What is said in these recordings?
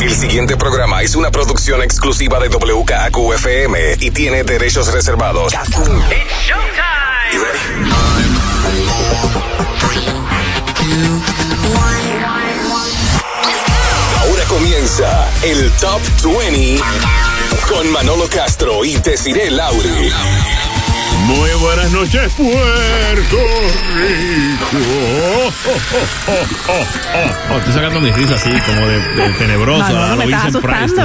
El siguiente programa es una producción exclusiva de WKQFM y tiene derechos reservados. You ready? Ahora comienza el Top 20 con Manolo Castro y Desiree Lauri. Muy buenas noches, Puerto Rico. Oh, estoy sacando mi risa así, como de, de tenebrosa. Manolo, me estás asustando.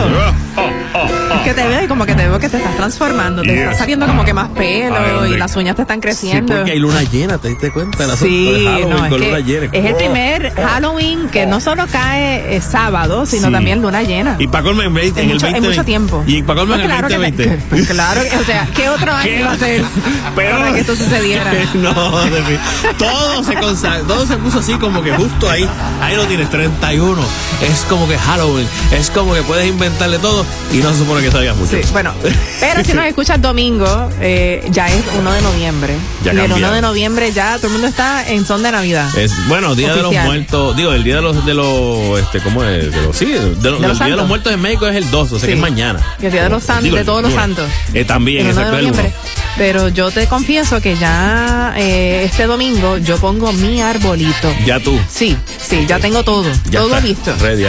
Oh, oh, oh. Es que te veo y como que te veo que te estás transformando. Te Yes. está saliendo como que más pelo y las uñas te están Sí, creciendo. porque hay luna llena, ¿te diste cuenta? El Sí, Halloween no, es con que luna llena. es el Oh. primer Halloween que no solo cae eh, sábado, sino Sí. también luna llena. Y para colmo en, 20 en, en el mucho, en 2020. mucho tiempo. Y para colmo en Pues el claro que- 2020. que- pues claro, o sea, ¿qué otro año iba a ser Pero- para que esto sucediera? no, de mí. todo se consa- todo se puso así como que justo ahí, ahí lo tienes, 31. Es como que Halloween, es como que puedes inventarle todo y no se supone que sabías mucho. Sí, bueno, pero si nos escuchas domingo, eh, ya es 1 de noviembre. Ya y el 1 cambiaron. de noviembre ya todo el mundo está en son de Navidad. Es, bueno, Día de los Muertos, digo, el Día de los, de los, este, ¿cómo es? De los, sí, de, los Día de los Muertos en México es el 2, o sea que es mañana. Y el Día de los Santos, de todos los santos. Eh, también, 1 exacto, el uno. noviembre. Pero yo te confieso que ya eh, este domingo yo pongo mi arbolito. Ya tú. Sí, sí, ya tengo todo. Ya todo está, listo. ready.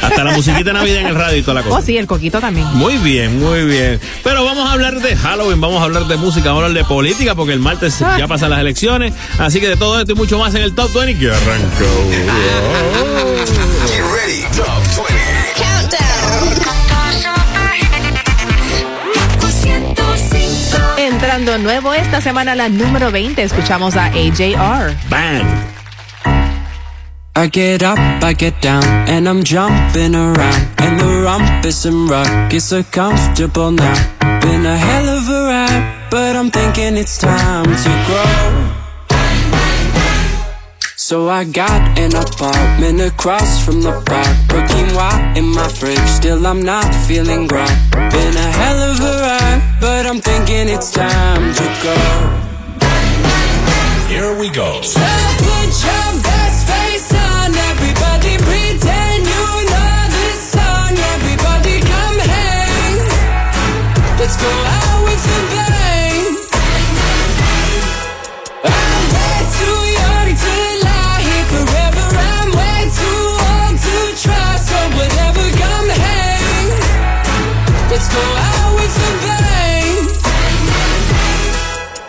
Hasta la musiquita de Navidad en el radio y toda la cosa. Oh, sí, el coquito también. Muy bien, muy bien. Pero vamos a hablar de Halloween, vamos a hablar de música, vamos a hablar de política, porque el martes Ah. ya pasan las elecciones. Así que de todo esto y mucho más en el Top 20 que arrancó. Entrando nuevo esta semana la número 20, escuchamos a AJR. Bang. I get up, I get down, and I'm jumping around. And the rumpus and rug is so comfortable now. Been a hell of a ride, but I'm thinking it's time to grow. So I got an apartment across from the park. Put quinoa in my fridge, still I'm not feeling right. Been a hell of a ride, but I'm thinking it's time to go. Here we go. So put your best face on, everybody pretend you know this song. Everybody come hang. Let's go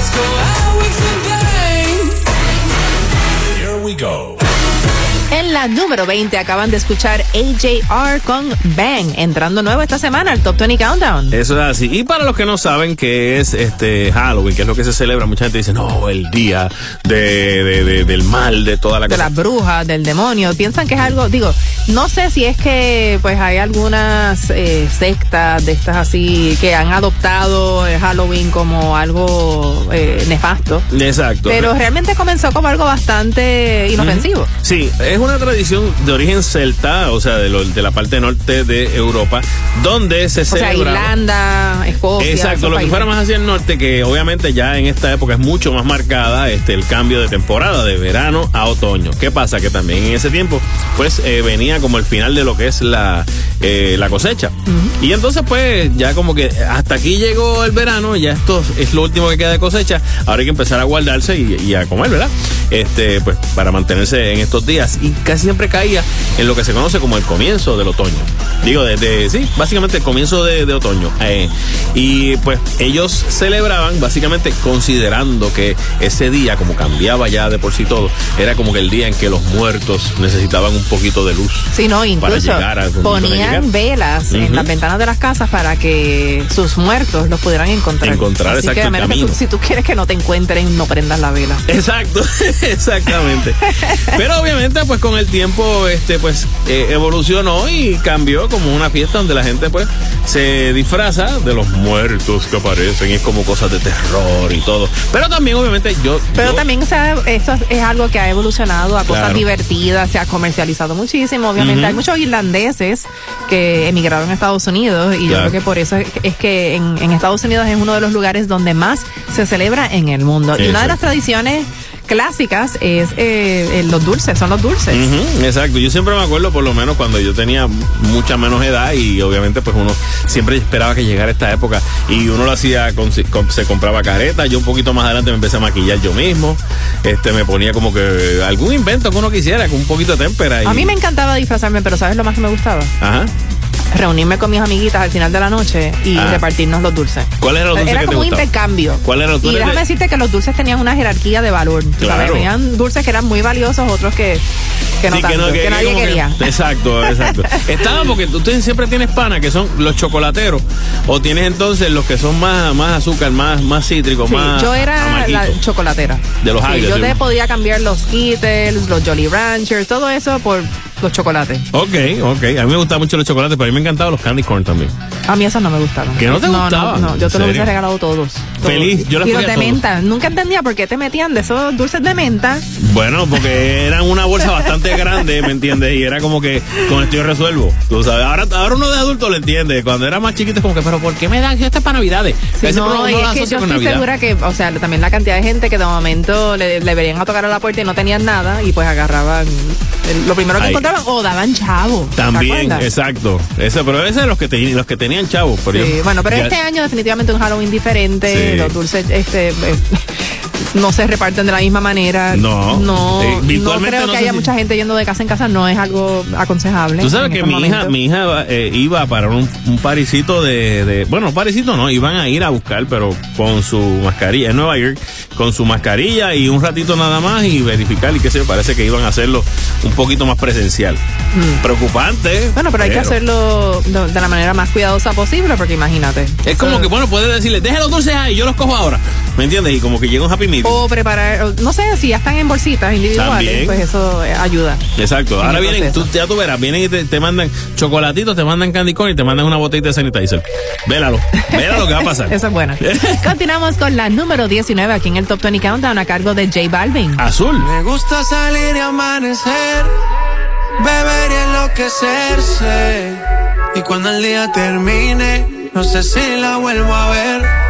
Let's go out bang. Here we go. La número 20 acaban de escuchar AJR con Bang, entrando nuevo esta semana al Top 20 Countdown. Eso es así. Y para los que no saben qué es este Halloween, que es lo que se celebra, mucha gente dice, no, el día de, de- de- del mal, de toda la de cosa. las brujas, del demonio, piensan que es algo, digo, no sé si es que pues hay algunas eh, sectas de estas así que han adoptado el Halloween como algo eh, nefasto. Exacto. Pero realmente comenzó como algo bastante inofensivo. Sí, es una tradición de origen celta, o sea, de, lo- de la parte norte de Europa, donde se O sea, celebra. Irlanda, Escocia. Exacto, lo que fuera más hacia el norte, que obviamente ya en esta época es mucho más marcada este el cambio de temporada, de verano a otoño. ¿Qué pasa? Que también en ese tiempo, pues eh, venía como el final de lo que es la, eh, la cosecha. Y entonces, pues, ya como que hasta aquí llegó el verano, ya esto es lo último que queda de cosecha, ahora hay que empezar a guardarse y, y a comer, ¿verdad? Este, pues, para mantenerse en estos días. Y casi siempre caía en lo que se conoce como el comienzo del otoño. Digo, desde, sí, básicamente el comienzo de, de otoño. Eh, y pues ellos celebraban básicamente considerando que ese día, como cambiaba ya de por sí todo, era como que el día en que los muertos necesitaban un poquito de luz. Sí, no, para incluso llegar a ponían velas en las ventanas de las casas para que sus muertos los pudieran encontrar. Encontrar, Así exacto, que a el menos que tú- camino. si tú quieres que no te encuentren, no prendas la vela. Exacto, exactamente. Pero obviamente, pues con el tiempo, este, pues eh, evolucionó y cambió como una fiesta donde la gente, pues, se disfraza de los muertos que aparecen y es como cosas de terror y todo. Pero también, obviamente, yo. Pero yo- también o sea, esto es algo que ha evolucionado a cosas Claro. divertidas, se ha comercializado muchísimo. Obviamente Ujú. hay muchos irlandeses que emigraron a Estados Unidos y yo Claro. creo que por eso es, que en, en Estados Unidos es uno de los lugares donde más se celebra en el mundo. Y una de las Exacto. tradiciones clásicas es eh, eh, los dulces, son los dulces. Exacto, yo siempre me acuerdo por lo menos cuando yo tenía mucha menos edad y obviamente pues uno siempre esperaba que llegara esta época y uno lo hacía, con, con- se compraba careta, yo un poquito más adelante me empecé a maquillar yo mismo, este me ponía como que algún invento que uno quisiera con un poquito de témpera. y- A mí me encantaba disfrazarme, pero ¿sabes lo más que me gustaba? Ajá. Reunirme con mis amiguitas al final de la noche y Ah. repartirnos los dulces. ¿Cuáles eran los dulces Era que te como un gustaban? intercambio. ¿Cuáles eran los Y dulces? déjame de- decirte que los dulces tenían una jerarquía de valor. Claro. Tenían dulces que eran muy valiosos, otros que, que no Sí, tanto, que, nadie que- quería. exacto, exacto. Estaba porque tú siempre tienes pana que son los chocolateros o tienes entonces los que son más, más azúcar, más, más cítricos, Sí, más yo era amarguito. la chocolatera. De los Sí, Yo te podía cambiar los Skittles, los Jolly Ranchers, todo eso por los chocolates. Ok, ok. A mí me gustaban mucho los chocolates, pero a mí me encantaban los candy corn también. A mí esos no me gustaron. ¿Que no te gustaban? No, no, yo ¿En te los hubiese regalado todos. todos. Feliz, yo les Y los de todos. menta. Nunca entendía por qué te metían de esos dulces de menta. Bueno, porque eran una bolsa bastante grande, ¿me entiendes? Y era como que con esto yo resuelvo. Tú sabes, ahora, ahora uno de adulto lo entiende. Cuando era más chiquito es como que, pero ¿por qué me dan esto para Navidades? Sí, Ese no, y es que yo estoy Navidad. segura que, o sea, también la cantidad de gente que de momento le, le venían a tocar a la puerta y no tenían nada y pues agarraban el- lo primero que Ay. O daban chavo. ¿te También, exacto. Ese, pero ese es los que, te- los que tenían chavos. Pero Sí, yo- bueno, pero ya- este año definitivamente un Halloween diferente, Sí. los dulces este eh, no se reparten de la misma manera. No. no, Eh, no creo no que haya si- mucha gente yendo de casa en casa, no es algo aconsejable. Tú sabes que estos mi hija, mi hija eh, iba para un, un parisito de, de- bueno, parisito no, iban a ir a buscar, pero con su mascarilla, en Nueva York, con su mascarilla y un ratito nada más y verificar y qué sé yo, parece que iban a hacerlo un poquito más presencial. Preocupante. Mm. Bueno, pero hay que hacerlo de, la manera más cuidadosa posible, porque imagínate. Es como que, bueno, puedes decirle, deja los dulces ahí, yo los cojo ahora. ¿Me entiendes? Y como que llega un happy O preparar, no sé, si ya están en bolsitas individuales, También. pues eso eh, ayuda. Exacto. Ahora vienen, tú, ya tú verás, vienen y te, te mandan chocolatitos, te mandan candy corn y te mandan una botella de sanitizer. Vélalo. Vélalo que va a pasar. Eso es bueno. Continuamos con la número 19 aquí en el Top 20 Countdown a cargo de J Balvin. Azul. Me gusta salir y amanecer, beber y enloquecerse. Y cuando el día termine, no sé si la vuelvo a ver.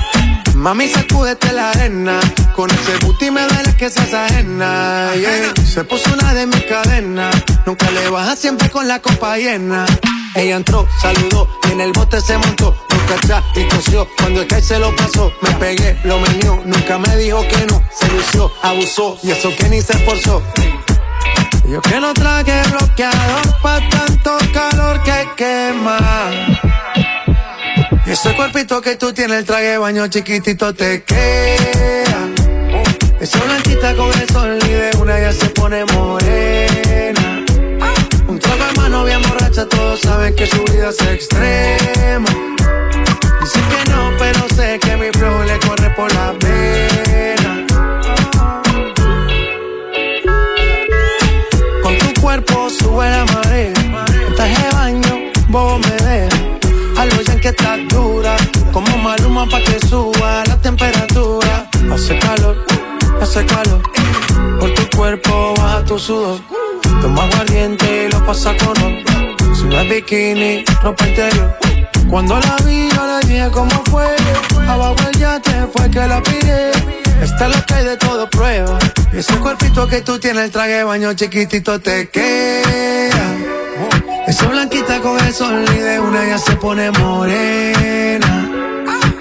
Mami, sacúdete la arena. Con ese booty me duele que seas ajena. yeah. Se puso una de mis cadenas. Nunca le baja siempre con la copa llena. Ella entró, saludó y en el bote se montó. Nunca atrás y tosió. Cuando el que se lo pasó, me pegué, lo menió. Nunca me dijo que no. Se lució, abusó y eso que ni se esforzó. Yo que no traje bloqueador pa' tanto calor que quema. Y ese cuerpito que tú tienes, el traje de baño chiquitito te queda. Esa blanquita con el sol y de una ya se pone morena. Un trago de mano bien borracha, todos saben que su vida es extrema. Pa' que suba la temperatura. Hace calor, hace calor. Por tu cuerpo baja tu sudor. Toma aguardiente y lo pasa con otro. Si no es bikini, ropa interior. Cuando la vi, yo le dije cómo fue. Abajo el yate fue que la pide. Esta es lo que hay de todo prueba. Y ese cuerpito que tú tienes, el traje baño chiquitito te queda. Esa blanquita con el sol y de una ya se pone morena.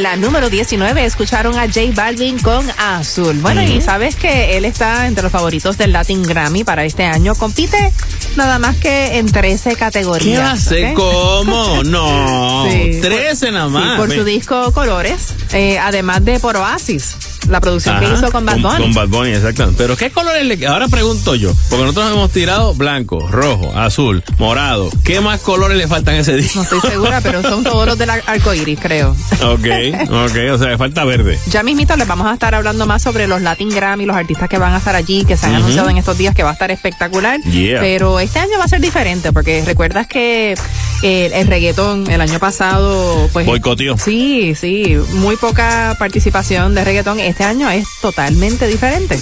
En la número 19 escucharon a J Balvin con Azul. Bueno, y sabes que él está entre los favoritos del Latin Grammy para este año. Compite nada más que en 13 ¿Qué categorías. hace? ¿ok? ¿Cómo? No. Sí. 13 nada Sí, más. por su disco Colores, eh, además de por Oasis, la producción que hizo con Bad Bunny. Con Bad Bunny, exactamente. Pero ¿qué colores le Ahora pregunto yo, porque nosotros hemos tirado blanco, rojo, azul, morado. ¿Qué más colores le faltan ese No disco? estoy segura, pero son todos los del ar- arco iris, creo. ok, ok, o sea, le falta verde. Ya mismito les vamos a estar hablando más sobre los Latin Grammy, los artistas que van a estar allí, que se han anunciado en estos días, que va a estar espectacular. Yeah. Pero este año va a ser diferente, porque recuerdas que eh, el reggaetón el año pasado, pues... Boicoteó. Sí, sí, muy poca participación de reggaetón. Este año es totalmente diferente.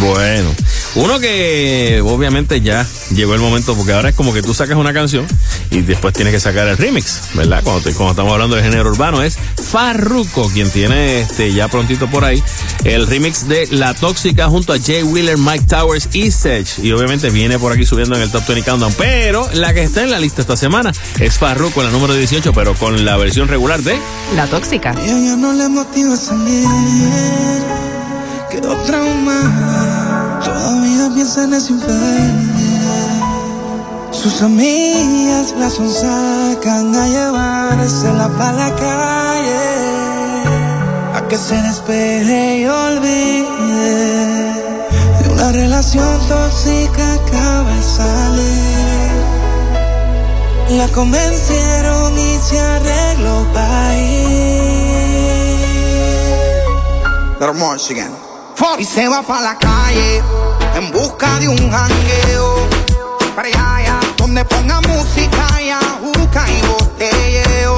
Bueno, uno que obviamente ya llegó el momento, porque ahora es como que tú sacas una canción y después tienes que sacar el remix, ¿verdad? Cuando, te- cuando estamos hablando de género urbano, es Farruko quien tiene este ya prontito por ahí el remix de La Tóxica junto a Jay Wheeler, Mike Towers y Sedge. Y obviamente viene por aquí subiendo en el Top 20 Countdown. Pero la que está en la lista esta semana es Farruko, la número 18, pero con la versión regular de La tóxica. Y a ella no le motiva salir, quedó traumada. Todavía piensa en ese infierno. Sus amigas la sacan a llevársela para la calle. A que se despeje y olvide de una relación tóxica acaba de salir. La convencieron y se arregló para ir. Michigan. Y se va para la calle en busca de un jangueo. Para allá, donde ponga música y ajuca y botelleo.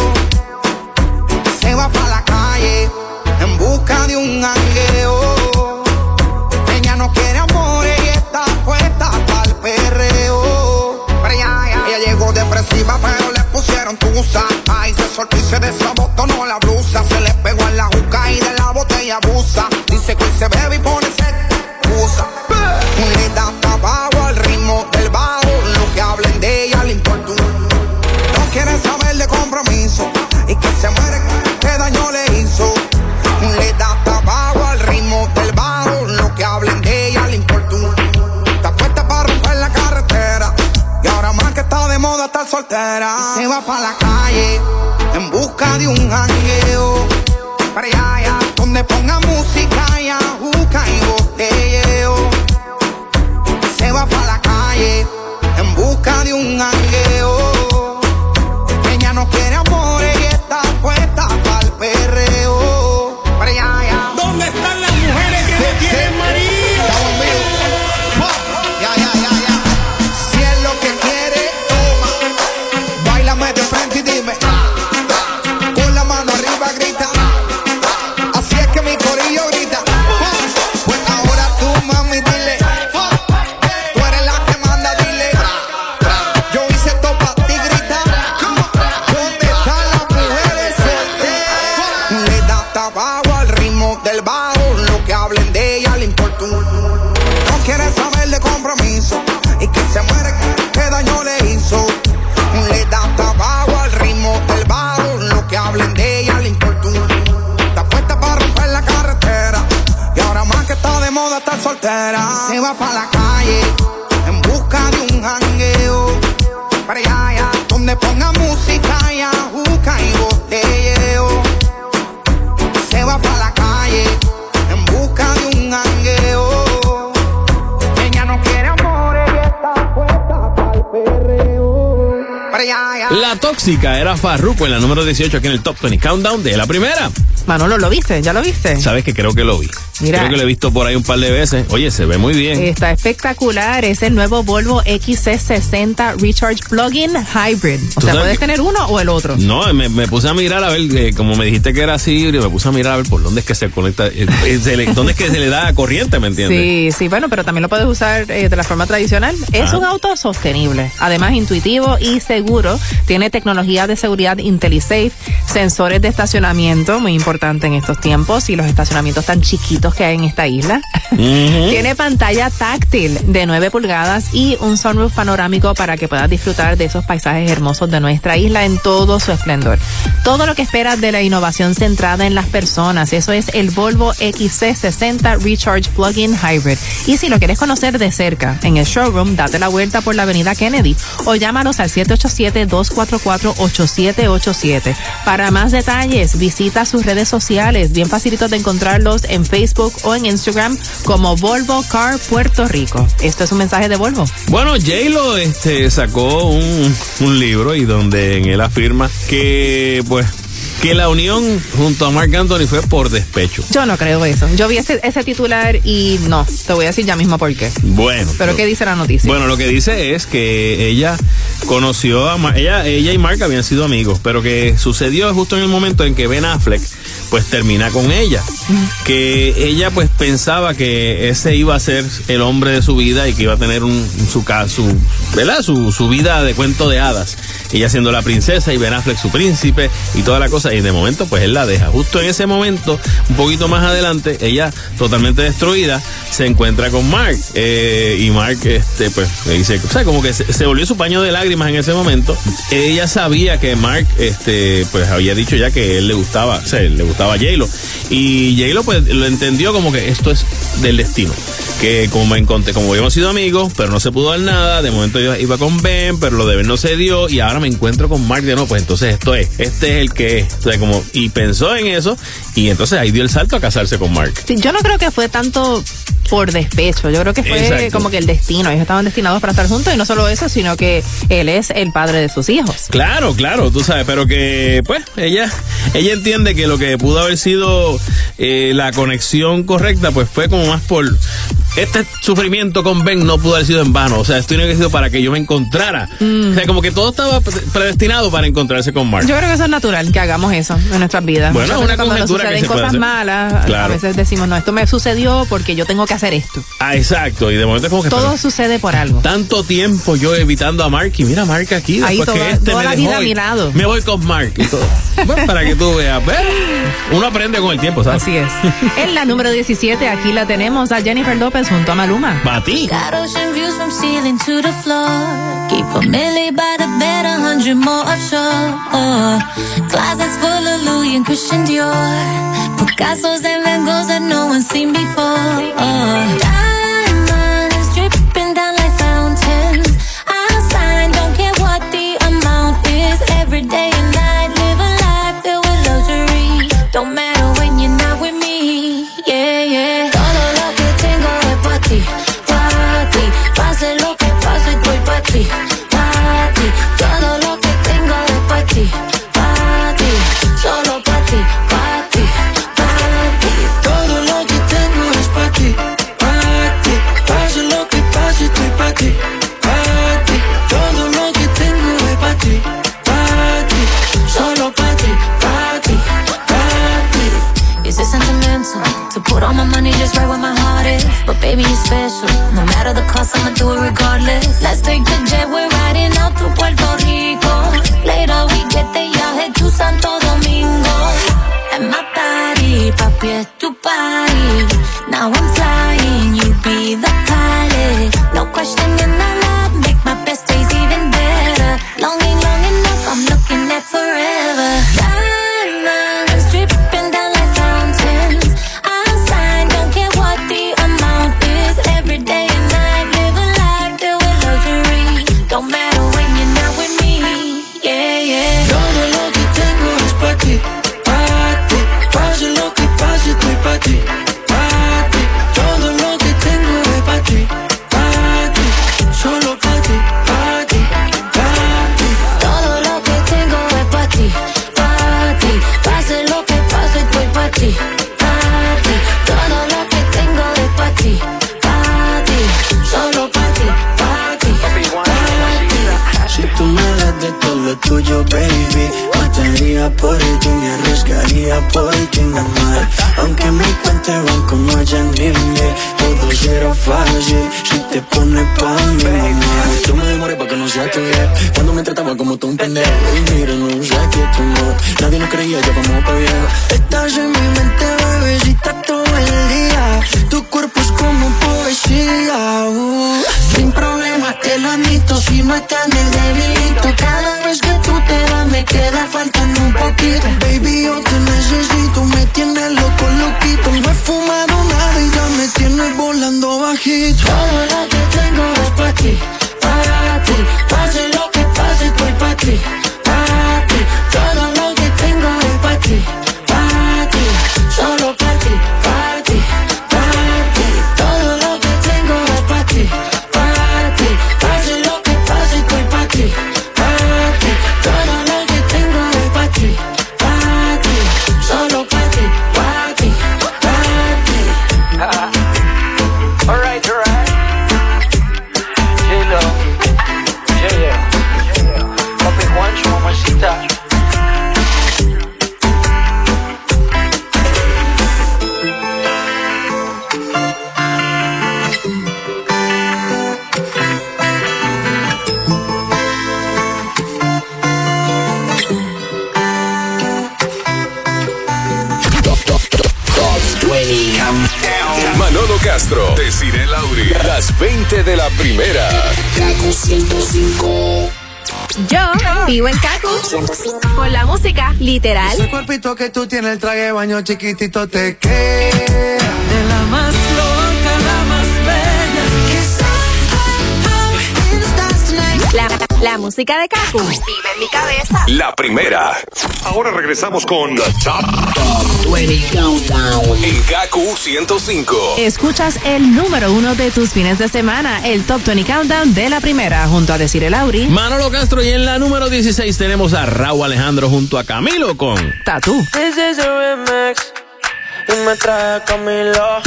Y se va para la calle en busca de un jangueo. Ella no quiere amor y está puesta para el perreo. Para allá. Ella llegó depresiva, pero le pusieron tusa. Ay, se soltó y se desabotonó se va para la calle en busca de un jangueo. Para allá, donde ponga música y ajú juca y botelleo. Se va pa' la calle en busca de un jangueo. Tóxica era Farruko en la número 18 aquí en el Top 20 Countdown de la primera. Manolo, ¿lo viste? ¿Ya lo viste? Sabes que creo que lo vi. Mira. Creo que lo he visto por ahí un par de veces. Oye, se ve muy bien. Está espectacular. Es el nuevo Volvo XC60 Recharge Plug-in Hybrid. O ¿Tú sea, puedes que- tener uno o el otro. No, me, me puse a mirar a ver, eh, como me dijiste que era así, me puse a mirar a ver por dónde es que se conecta, eh, eh, se le- dónde es que se le da corriente, ¿me entiendes? Sí, sí, bueno, pero también lo puedes usar eh, de la forma tradicional. Es Ah. un auto sostenible, además intuitivo y seguro. Tiene tecnología de seguridad IntelliSafe, sensores de estacionamiento, muy importante en estos tiempos y los estacionamientos tan chiquitos que hay en esta isla. Tiene pantalla táctil de 9 pulgadas y un sunroof panorámico para que puedas disfrutar de esos paisajes hermosos de nuestra isla en todo su esplendor. Todo lo que esperas de la innovación centrada en las personas, eso es el Volvo XC60 Recharge Plug-in Hybrid. Y si lo quieres conocer de cerca, en el showroom, date la vuelta por la avenida Kennedy o llámanos al 787-244-8787. Para más detalles, visita sus redes sociales, bien facilitos de encontrarlos en Facebook o en Instagram como Volvo Car Puerto Rico. Esto es un mensaje de Volvo. Bueno, J-Lo este, sacó un, un libro y donde en él afirma que, pues, que la unión junto a Mark Anthony fue por despecho. Yo no creo eso. Yo vi ese, ese titular y no, te voy a decir ya mismo por qué. Bueno. Pero ¿qué dice la noticia? Bueno, lo que dice es que ella conoció a Mar- ella, ella y Mark habían sido amigos, pero que sucedió justo en el momento en que Ben Affleck pues termina con ella. Que ella pues pensaba que ese iba a ser el hombre de su vida y que iba a tener un, su, su, ¿verdad? Su, su vida de cuento de hadas. Ella siendo la princesa y Ben Affleck su príncipe y toda la cosa. Y de momento pues él la deja. Justo en ese momento, un poquito más adelante, ella totalmente destruida se encuentra con Mark. Eh, y Mark este pues le dice, o sea, como que se, volvió su paño de lágrimas en ese momento. Ella sabía que Mark este pues había dicho ya que él le gustaba, o sea, le gustaba J-Lo. Y J-Lo pues lo entendió como que esto es del destino. Que como me encontré, como habíamos sido amigos, pero no se pudo dar nada, de momento yo iba con Ben, pero lo de Ben no se dio, y ahora me encuentro con Mark de nuevo, pues entonces esto es, este es el que es. O sea, como, y pensó en eso, y entonces ahí dio el salto a casarse con Mark. Sí, yo no creo que fue tanto por despecho. Yo creo que fue Exacto. como que el destino. Ellos estaban destinados para estar juntos y no solo eso, sino que él es el padre de sus hijos. Claro, claro, tú sabes, pero que pues ella ella entiende que lo que pudo haber sido eh, la conexión correcta, pues fue como más por este sufrimiento con Ben no pudo haber sido en vano, o sea, esto tiene que haber sido para que yo me encontrara. O sea, como que todo estaba pre- predestinado para encontrarse con Mark. Yo creo que eso es natural, que hagamos eso en nuestras vidas. Bueno, es una cuando nos que suceden puede cosas malas, a- a Claro. veces decimos, no, esto me sucedió porque yo tengo que hacer esto. Ah, exacto, y de momento es como que Todo pero, sucede por algo. tanto tiempo yo evitando a Mark y mira Mark aquí, Ahí después toda- que este toda me la vida a y mi lado. Me voy con Mark y todo. Bueno, para que tú veas, uno aprende con el tiempo, ¿sabes? Así es. en la número 17, aquí la tenemos a Jennifer López junto a Maluma. Para ti. Got ocean views from ceiling to the floor. Keep a milli by the bed, a hundred more offshore. Closets full of Louis and Christian Dior. Picasso's and Van Goghs that no one's seen before. Diamonds dripping down like fountains. I'll sign, don't care what the amount is. Every day and night, live a life filled with luxury. Don't matter I'ma do it regardless. Let's take the jet. Pendejo Y mira, no sé que tú no. Nadie nos creía, yo como pa' viejo que tú tienes, el traje de baño chiquitito te queda De la más loca, la más bella La, la música de Kaku. Vive en mi cabeza. La primera. Ahora regresamos con The Top, 20 Countdown. En KQ 105. Escuchas el número uno de tus fines de semana, el Top 20 Countdown de la primera, junto a Decir el Lauri. Manolo Castro y en la número 16 tenemos a Raúl Alejandro junto a Camilo con Tatú. This is a remix. Y me trae Camilo.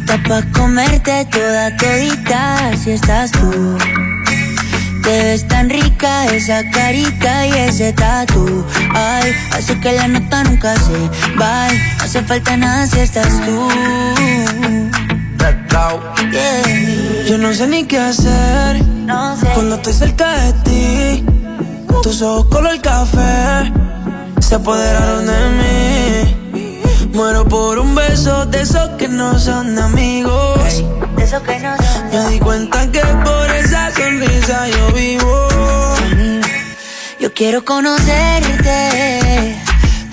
Está pa' comerte toda todita si estás tú. Te ves tan rica esa carita y ese tatu. Ay, hace que la nota nunca se va. No hace falta nada si estás tú. Yeah. Yo no sé ni qué hacer No sé. Cuando estoy cerca de ti Tus ojos color café Se apoderaron de mí Muero por un beso de esos que no son amigos eso que no son. Me di cuenta que por esa sonrisa yo vivo Yo quiero conocerte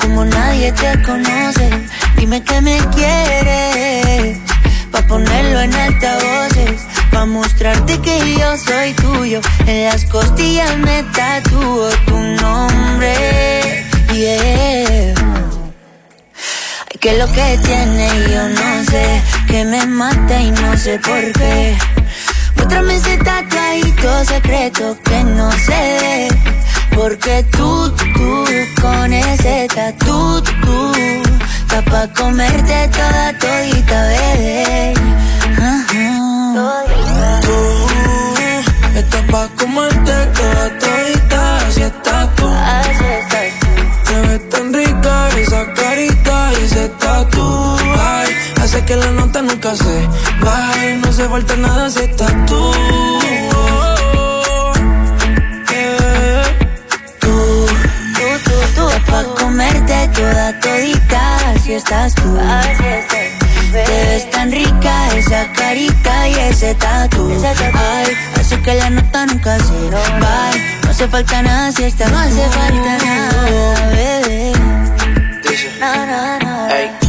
como nadie te conoce. Dime que me quieres pa ponerlo en altavoces, pa mostrarte que yo soy tuyo. En las costillas me tatúo tu nombre. Yeah. Ay, que lo que tiene yo no sé, que me mata y no sé por qué. Muéstrame ese tatuadito secreto que no ve. Porque tú, tú, con ese tatu, tú, está pa' comerte toda todita, bebé. Tú Estás pa' comerte toda que la nota nunca se baje No hace falta nada si estás tú Yeah. Tú, tú, tú, tú, pa' comerte toda todita, así estás tú. Así estás. Te ves tan rica esa carita y ese tatu. Ay, hace que la nota nunca se va. No hace falta nada si está, no hace falta nada, bebé. No, no, no.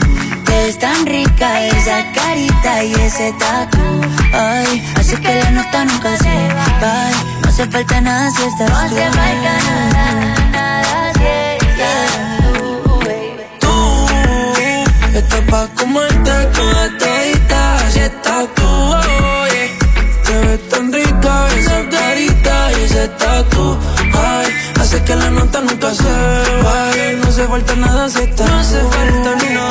Tan rica esa carita y ese tatu. Ay, hace que la nota nunca se va. No hace falta nada si estás. No hace falta nada, nada si estás tú, baby. Tú, estás pa' comerte toda todita, así estás tú. oye. Te ves tan rica esa carita y ese tatu. Ay, hace que la nota nunca se vaya. No hace falta nada si estás No hace falta nada,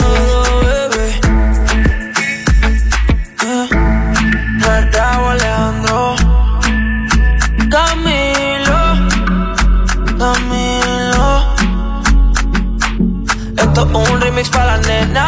un remix para la nena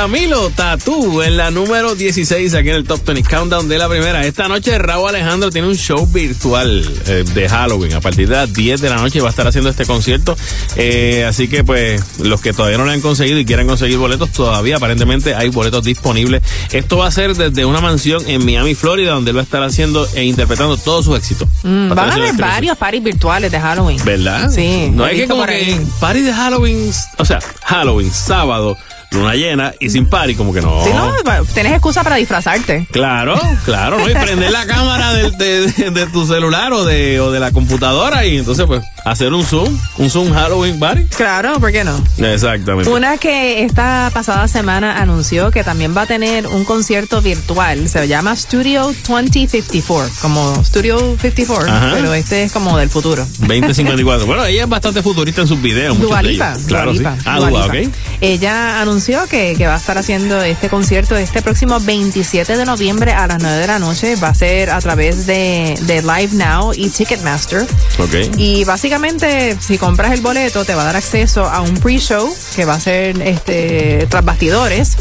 Camilo Tatú en la número 16 aquí en el Top 20 Countdown de la primera. Esta noche Raúl Alejandro tiene un show virtual eh, de Halloween. A partir de las 10 de la noche va a estar haciendo este concierto. Eh, así que pues los que todavía no lo han conseguido y quieran conseguir boletos, todavía aparentemente hay boletos disponibles. Esto va a ser desde una mansión en Miami, Florida, donde él va a estar haciendo e interpretando todos sus éxitos. Mm, Va van a haber varios parties virtuales de Halloween. ¿Verdad? Sí, No hay que como que party de Halloween, o sea, Halloween, sábado, luna llena y sin party, como que no. Si no, tienes excusa para disfrazarte. Claro, claro, ¿no? Y prender la cámara del- de, tu celular o de, o de la computadora y entonces pues hacer un Zoom, un Zoom Halloween party. Claro, ¿por qué no? Exactamente. Una que esta pasada semana anunció que también va a tener un concierto virtual. Se llama Studio 2054, como Studio 54, Ajá. pero este es como del futuro. 2054. Bueno, ella es bastante futurista en sus videos. muchos Dua de Lipa, ellos. Dua Claro, sí. Ah, Dua Dua, Lipa. ok. Ella anunció que, que va a estar haciendo este concierto este próximo 27 de noviembre a las 9 de la noche. Va a ser a través de, de Live Now y Ticketmaster. Ok. Y básicamente, si compras el boleto, te va a dar acceso a un pre-show que va a ser este tras bastidores.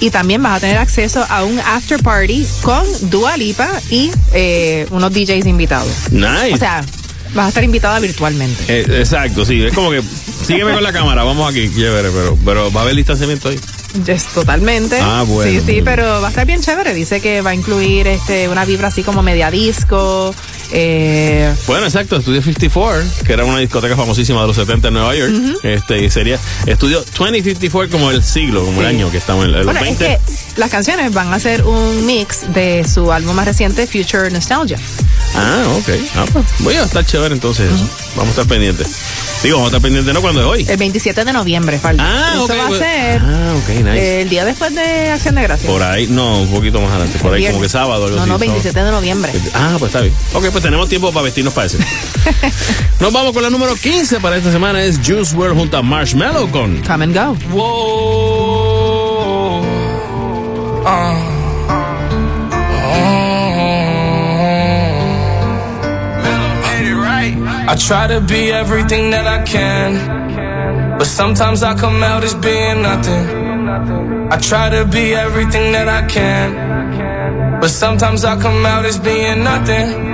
Y también vas a tener acceso a un after party con Dua Lipa y eh, unos DJs invitados. Nice. O sea, vas a estar invitada virtualmente. Eh, exacto, sí. Es como que sígueme con la cámara, vamos aquí, chévere, pero, pero va a haber distanciamiento ahí. Es totalmente. Ah, bueno, Sí, sí, pero va a estar bien chévere. Dice que va a incluir este una vibra así como media disco. Eh, Bueno, exacto, Studio 54, que era una discoteca famosísima de los 70 en Nueva York. Este, y sería Estudio 2054 como el siglo, como el año que estamos en el bueno, 20. es que las canciones van a ser un mix de su álbum más reciente, Future Nostalgia. Ah, ok. Ah, pues voy a estar chévere entonces eso. Vamos a estar pendientes. Digo, vamos a estar pendientes, ¿no? Cuando es hoy. El 27 de noviembre, falta. Ah, Eso va pues- a ser Ah, ok, nice. el día después de Acción de Gracias. Por ahí, no, un poquito más adelante. Por ahí, Viernes. como que sábado, algo No, así. no, 27 de noviembre. Ah, pues está bien. Ok, pues tenemos tiempo para vestirnos para ese. Nos vamos con la número 15 para esta semana. Es Juice WRLD junto a Marshmallow con Come and go. Whoa. Uh. I try to be everything that I can, but sometimes I come out as being nothing. I try to be everything that I can, but sometimes I come out as being nothing.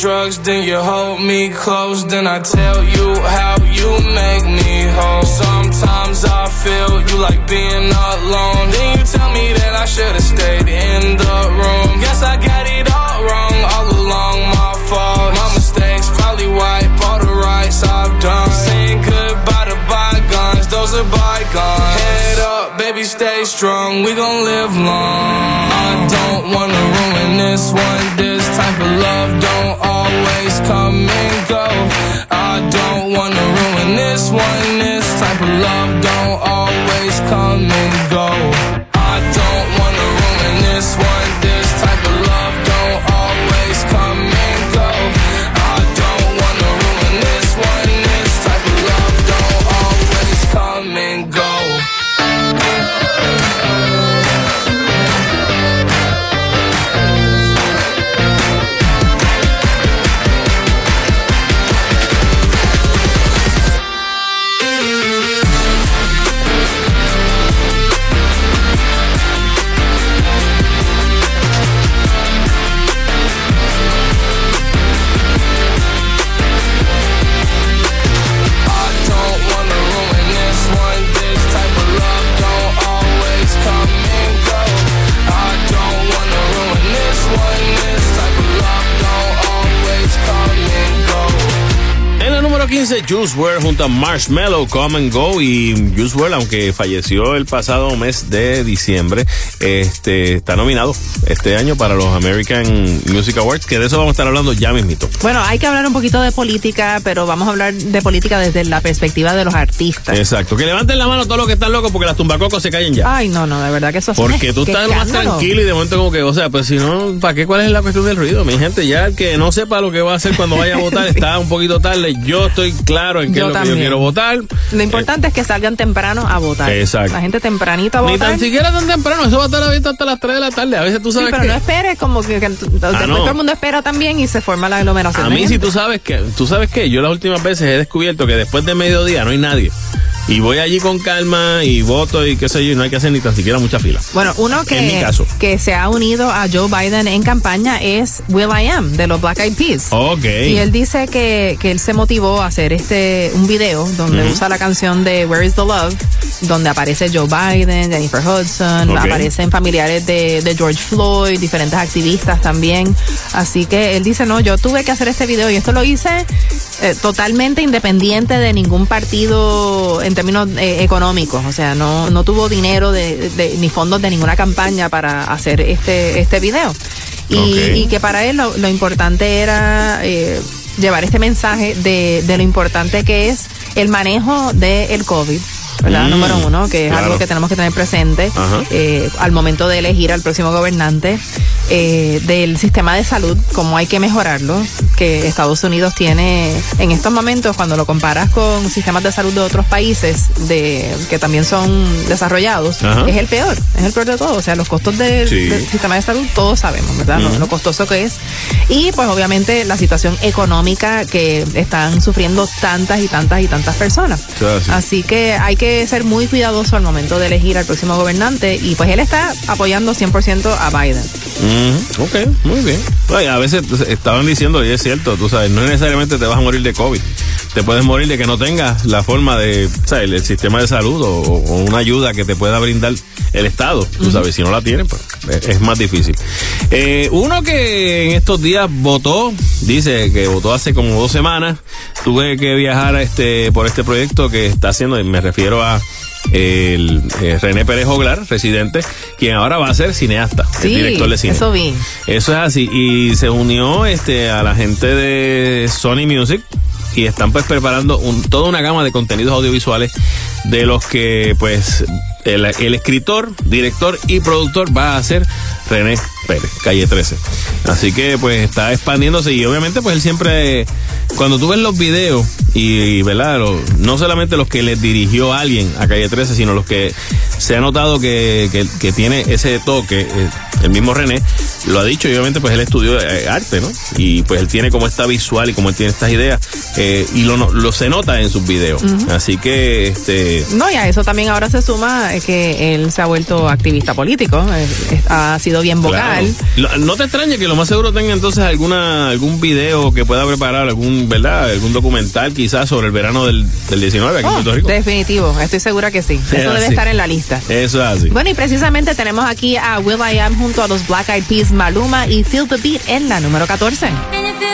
Drugs, then you hold me close, then I tell you how you make me whole. Sometimes I feel you like being alone. Then you tell me that I should've stayed in the room. Guess I got it all wrong all along, my fault. My mistakes probably wipe all the rights I've done. Saying goodbye to bygones, those are bygones. Head up, baby, stay strong. We gon' live long. I don't wanna ruin this one. This type of love don't this one. This type of love don't always come Juice WRLD junto a Marshmello, Come and Go. Y Juice WRLD, aunque falleció el pasado mes de diciembre, este está nominado este año para los American Music Awards, que de eso vamos a estar hablando ya mismito. Bueno, hay que hablar un poquito de política, pero vamos a hablar de política desde la perspectiva de los artistas. Exacto. Que levanten la mano todos los que están locos porque las tumbacocos se callen ya. Ay, no, no, de verdad que eso es Porque tú estás más tranquilo y de momento como que, o sea, pues si no, ¿para qué? ¿Cuál es la cuestión del ruido? Mi gente, ya el que no sepa lo que va a hacer cuando vaya a votar está un poquito tarde. Yo estoy claro en qué Yo es lo que yo también. quiero votar. Lo importante es que salgan temprano a votar. Exacto. La gente tempranito a Ni votar. tan siquiera tan temprano, eso va a estar abierto hasta las 3 de la tarde. A veces tú Sí, sabes pero que... no esperes como que, que- después Ah, no. todo el mundo espera también y se forma la aglomeración. A mí, si tú sabes que, tú sabes que yo las últimas veces he descubierto que después de mediodía no hay nadie. Y voy allí con calma y voto y qué sé yo, y no hay que hacer ni tan siquiera mucha fila. Bueno, uno En mi que, caso. que se ha unido a Joe Biden en campaña es Will I Am de los Black Eyed Peas. Ok. Y él dice que, que él se motivó a hacer este un video donde usa la canción de Where is the Love, donde aparece Joe Biden, Jennifer Hudson, aparecen familiares de, de George Floyd, diferentes activistas también. Así que él dice, no, yo tuve que hacer este video y esto lo hice eh, totalmente independiente de ningún partido en términos eh, económicos. O sea, no, no tuvo dinero de, de- ni fondos de ninguna campaña para hacer este, este video. Y, y que para él lo, lo importante era eh, llevar este mensaje de, de lo importante que es el manejo del COVID. ¿Verdad? Mm, Número uno, que es claro. algo que tenemos que tener presente eh, al momento de elegir al próximo gobernante, eh, del sistema de salud, cómo hay que mejorarlo, que Estados Unidos tiene en estos momentos, cuando lo comparas con sistemas de salud de otros países de que también son desarrollados, Ajá. es el peor, es el peor de todo. O sea, los costos del, Sí. del sistema de salud todos sabemos, ¿verdad? Lo-. Lo costoso que es. Y pues obviamente la situación económica que están sufriendo tantas y tantas y tantas personas. Así que hay que ser muy cuidadoso al momento de elegir al próximo gobernante y pues él está apoyando 100% a Biden. Mm, ok, muy bien. A veces estaban diciendo, y es cierto, tú sabes, no necesariamente te vas a morir de COVID. Te puedes morir de que no tengas la forma de, o sea, el, el sistema de salud o, o una ayuda que te pueda brindar el Estado. Tú sabes, si no la tienen, pues es, es más difícil. Eh, uno que en estos días votó, dice que votó hace como dos semanas, tuve que viajar a este por este proyecto que está haciendo, y me refiero a el eh, René Pérez Joglar, residente, quien ahora va a ser cineasta, Sí, el director de cine. eso vi. Eso es así. Y se unió este a la gente de Sony Music y están pues preparando toda una gama de contenidos audiovisuales de los que pues el, el escritor, director y productor va a ser René Pérez, calle 13. Así que pues está expandiéndose y obviamente pues él siempre, cuando tú ves los videos y, y, ¿verdad? Lo- no solamente los que le dirigió a alguien a calle 13, sino los que se ha notado que, que- que tiene ese toque, eh, el mismo René lo ha dicho y obviamente pues él estudió eh, arte, ¿no? Y pues él tiene como esta visual y como él tiene estas ideas eh, y lo, lo se nota en sus videos. Así que este No, y a eso también ahora se suma que él se ha vuelto activista político, ha sido bien vocal. Claro. No te extrañe que lo más seguro tenga entonces alguna algún video que pueda preparar, algún, ¿verdad? Algún documental quizás sobre el verano del, del 19 aquí en Oh, Puerto Rico. definitivo, estoy segura que sí. Es Eso debe estar en la lista. Eso es así. Bueno, y precisamente tenemos aquí a Will I Am junto a los Black Eyed Peas, Maluma y Feel the Beat en la número 14. Can you feel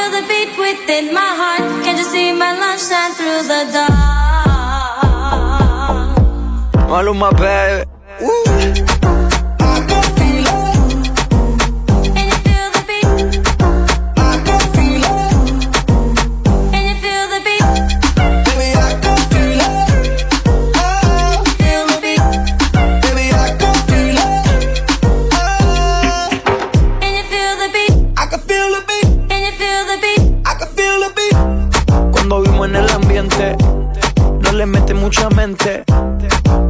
le mete mucha mente.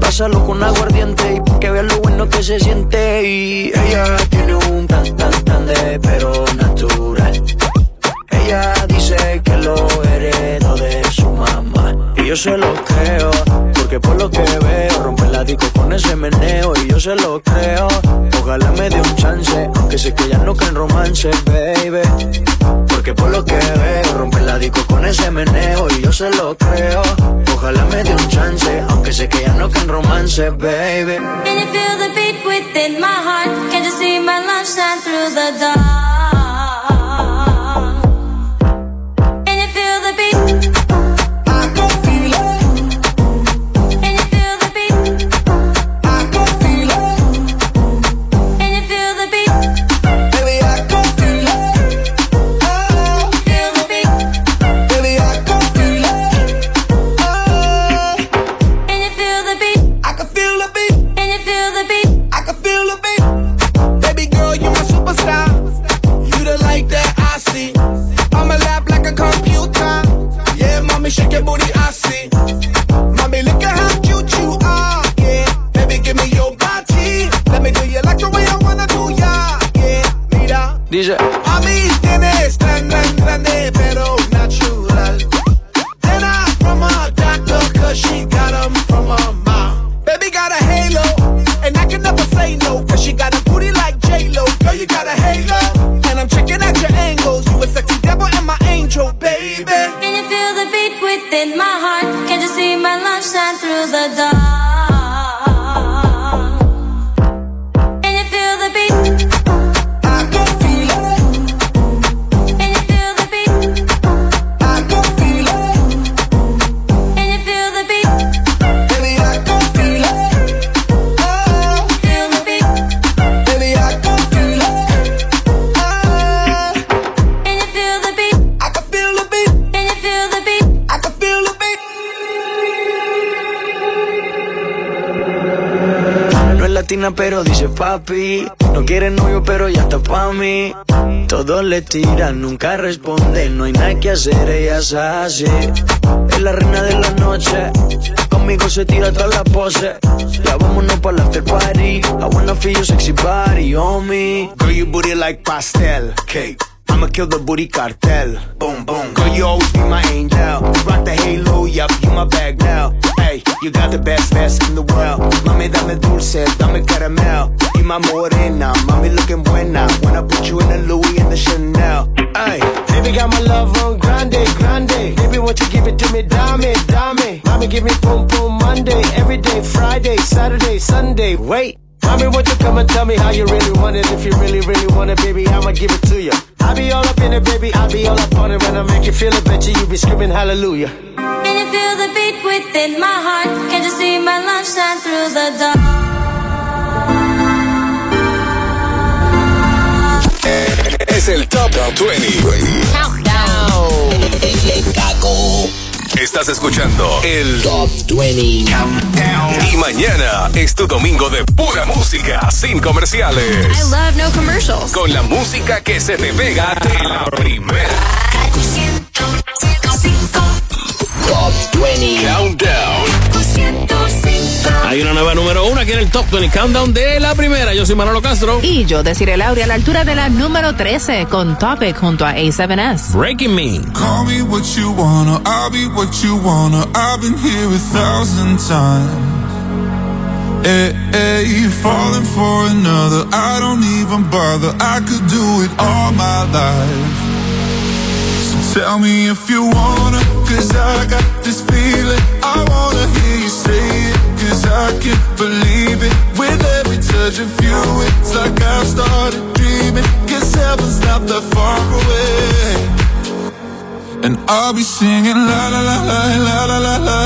Pásalo con aguardiente y que vean lo bueno que se siente. Y ella tiene un tan tan tan de pero natural. Ella dice que lo heredó de su mamá. Y yo se lo creo, porque por lo que veo, rompe la disco con ese meneo. Y yo se lo creo, ojalá me dé un chance, aunque sé que ya no creen romance, baby. Porque por lo que veo, rompe la disco con ese meneo. Y yo se lo creo, ojalá me dé un chance, aunque sé que ya no creen romance, baby. Can you feel the beat within my heart? Can you see my love shine through the dark? Dice, Mami, tienes tan, tan grande, pero natural. And I'm from a doctor, cause she got 'em from mom. Baby got a halo, and I can never say no, cause she got a booty like J-Lo. Girl, you got a Pero dice papi No quiere novio pero ya está pa' mí Todos le tiran, nunca responde No hay nada que hacer, ella es así. Es la reina de la noche Conmigo se tira toda la pose. Ya vámonos pa' la after party I wanna feel your sexy body me Girl, your booty like pastel cake. I'ma kill the booty cartel. Boom, boom. Girl, you always be my angel. Rock the halo, yup, you my bag now. Hey, you got the best, best in the world. Mami, dame dulce, dame caramel. Y my morena, mami looking buena. When I put you in the Louis and the Chanel. Hey, Baby got my love on grande, grande. Baby, won't you give it to me, dame, dame. Mommy, give me boom, boom, Monday, every day, Friday, Saturday, Sunday. Wait. Mommy, won't you come and tell me how you really want it? If you really, really want it, baby, I'ma give it to you. I'll be all up in it, baby, I'll be all up on it. When I make you feel it, bet you you be screaming hallelujah. Can you feel the beat within my heart? Can't you see my love shine through the dark? Es el Top 20. Estás escuchando el Top 20 Countdown. Y mañana es tu domingo de pura música, sin comerciales. I love no commercials. Con la música que se te pega de la primera. Top 20 Countdown. Hay una nueva número uno aquí en el Top 20 Countdown de la primera. Yo soy Manolo Castro. Y yo, Desiree Lauri, a la altura de la número 13 con Topic junto a A7S. Breaking Me. Call me what you wanna, I'll be what you wanna. I've been here a thousand times. Hey, hey, falling for another, I don't even bother. I could do it all my life. So tell me if you wanna, cause I got this feeling. I wanna hear you say I can't believe it. With every touch of you, it's like I've started dreaming. Cause heaven's not that far away. And I'll be singing la la la la la la la la.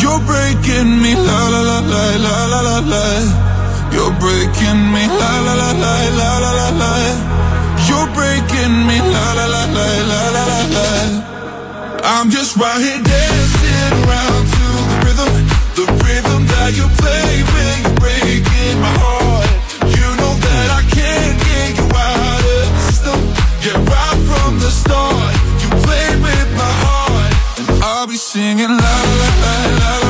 You're breaking me la la la la la la la la. You're breaking me la la la la la la la la. You're breaking me la la la la la la la la. I'm just right here dancing around the rhythm that you play when you're breaking my heart. You know that I can't get you out of from the start, you with my heart, and I'll be singing la la la la la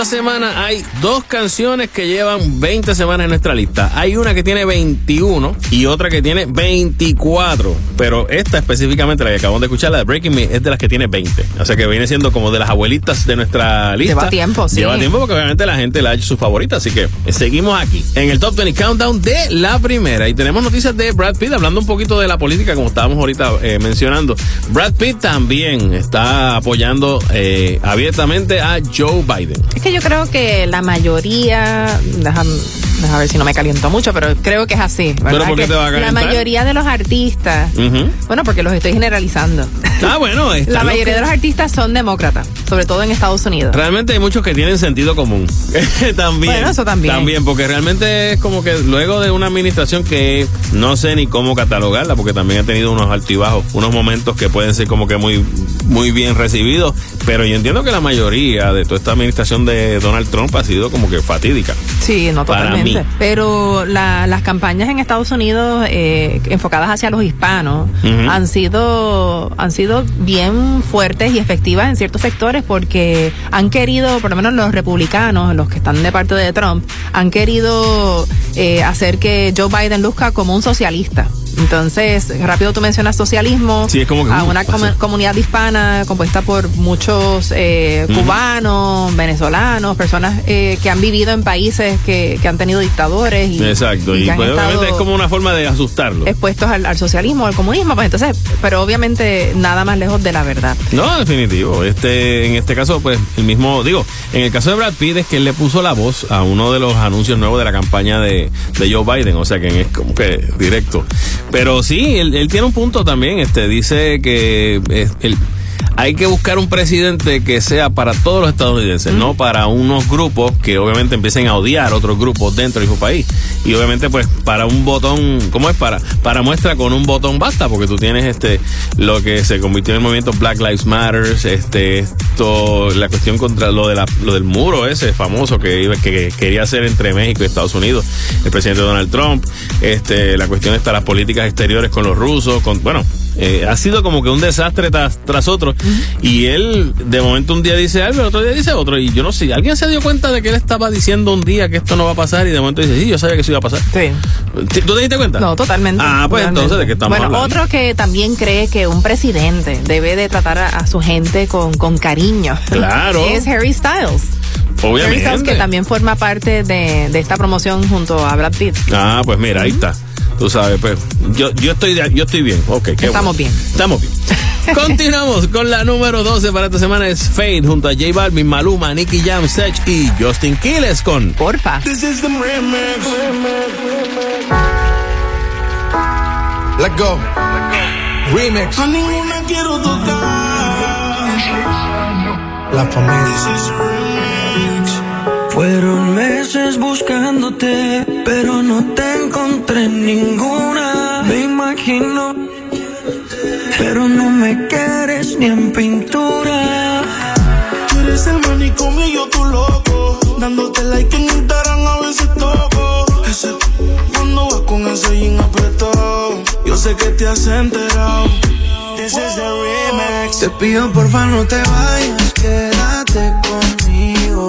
Esta semana hay dos canciones que llevan 20 semanas en nuestra lista. Hay una que tiene 21 y otra que tiene 24. Pero esta específicamente, la que acabamos de escuchar, la de Breaking Me, es de las que tiene 20. O sea que viene siendo como de las abuelitas de nuestra lista. Lleva tiempo, sí. Lleva tiempo porque obviamente la gente la ha hecho su favorita. Así que seguimos aquí en el Top 20 Countdown de la primera. Y tenemos noticias de Brad Pitt, hablando un poquito de la política, como estábamos ahorita eh, mencionando. Brad Pitt también está apoyando eh, abiertamente a Joe Biden. Es que yo creo que la mayoría, déjame, déjame ver si no me caliento mucho, pero creo que es así. ¿verdad? ¿Pero por qué Que te va a La mayoría de los artistas, bueno, porque los estoy generalizando. Ah, bueno, La mayoría que- de los artistas son demócratas, sobre todo en Estados Unidos. Realmente hay muchos que tienen sentido común. también. Bueno, eso también. También, porque realmente es como que luego de una administración que no sé ni cómo catalogarla, porque también ha tenido unos altibajos, unos momentos que pueden ser como que muy, muy bien recibidos. Pero yo entiendo que la mayoría de toda esta administración de Donald Trump ha sido como que fatídica. Sí, no Para totalmente. Mí. Pero la- las campañas en Estados Unidos eh, enfocadas hacia los hispanos han sido han sido bien fuertes y efectivas en ciertos sectores porque han querido, por lo menos los republicanos, los que están de parte de Trump, han querido eh, hacer que Joe Biden luzca como un socialista. Entonces, rápido tú mencionas socialismo Sí, es como que, a una comu- comunidad hispana compuesta por muchos eh, cubanos, venezolanos, personas eh, que han vivido en países que, que han tenido dictadores y, Exacto, y pues, obviamente es como una forma de asustarlo. expuestos al, al socialismo, al comunismo, pues entonces, pero obviamente nada más lejos de la verdad. No, definitivo. Este, en este caso, pues, el mismo, digo, en el caso de Brad Pitt es que él le puso la voz a uno de los anuncios nuevos de la campaña de, de Joe Biden, o sea que es como que directo. Pero sí, él, él tiene un punto también, este, dice que eh, el- hay que buscar un presidente que sea para todos los estadounidenses, no para unos grupos que obviamente empiecen a odiar otros grupos dentro del mismo país. Y obviamente, pues, para un botón, ¿cómo es? Para, para muestra con un botón basta, porque tú tienes este lo que se convirtió en el movimiento Black Lives Matter, este, esto, la cuestión contra lo de la, lo del muro ese famoso que iba, que quería hacer entre México y Estados Unidos, el presidente Donald Trump, este, la cuestión está las políticas exteriores con los rusos, con, bueno, eh, ha sido como que un desastre tras, tras otro. Y él, de momento, un día dice algo, el otro día dice otro. Y yo no sé, ¿alguien se dio cuenta de que él estaba diciendo un día que esto no va a pasar? Y de momento dice, sí, yo sabía que eso iba a pasar. Sí. ¿Tú te diste cuenta? No, totalmente. Ah, pues Totalmente. entonces, ¿de qué estamos bueno, hablando? otro que también cree que un presidente debe de tratar a, a su gente con, con cariño. Claro. Es Harry Styles. Harry Obviamente. Styles que también forma parte de, de esta promoción junto a Brad Pitt. Ah, pues mira, ahí está. Tú sabes, pues yo, yo, estoy, yo estoy bien. Ok, qué Estamos bueno. bien. Estamos bien. Continuamos con la número 12 para esta semana es Fade junto a J Balvin, Maluma, Nicky Jam, Sech y Justin Quiles con Porfa. This is the remix. Let go. Remix. A ninguna quiero tocar. La familia. Fueron meses buscándote, pero no te encontré en ninguna. Me imagino, pero no me quieres ni en pintura. Tú eres el manicomio y yo tu loco. Dándote like en Instagram a veces toco. Ese cuando vas con ese jean apretado. Yo sé que te has enterado. This is the remix. Te pido porfa no te vayas, quédate conmigo.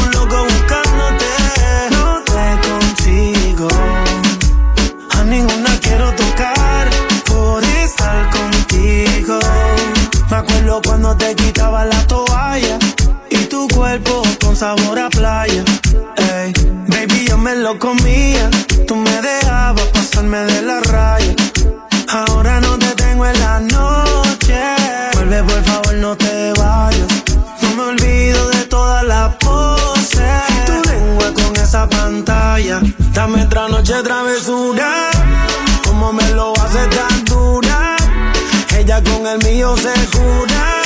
te quitaba la toalla y tu cuerpo con sabor a playa. Ey, baby, yo me lo comía. Tú me dejabas pasarme de la raya. Ahora no te tengo en la noche. Vuelve, por favor, no te vayas. No me olvido de todas las poses. Tu lengua con esa pantalla. Dame otra noche travesura. Como me lo hace tan dura. Ella con el mío se jura.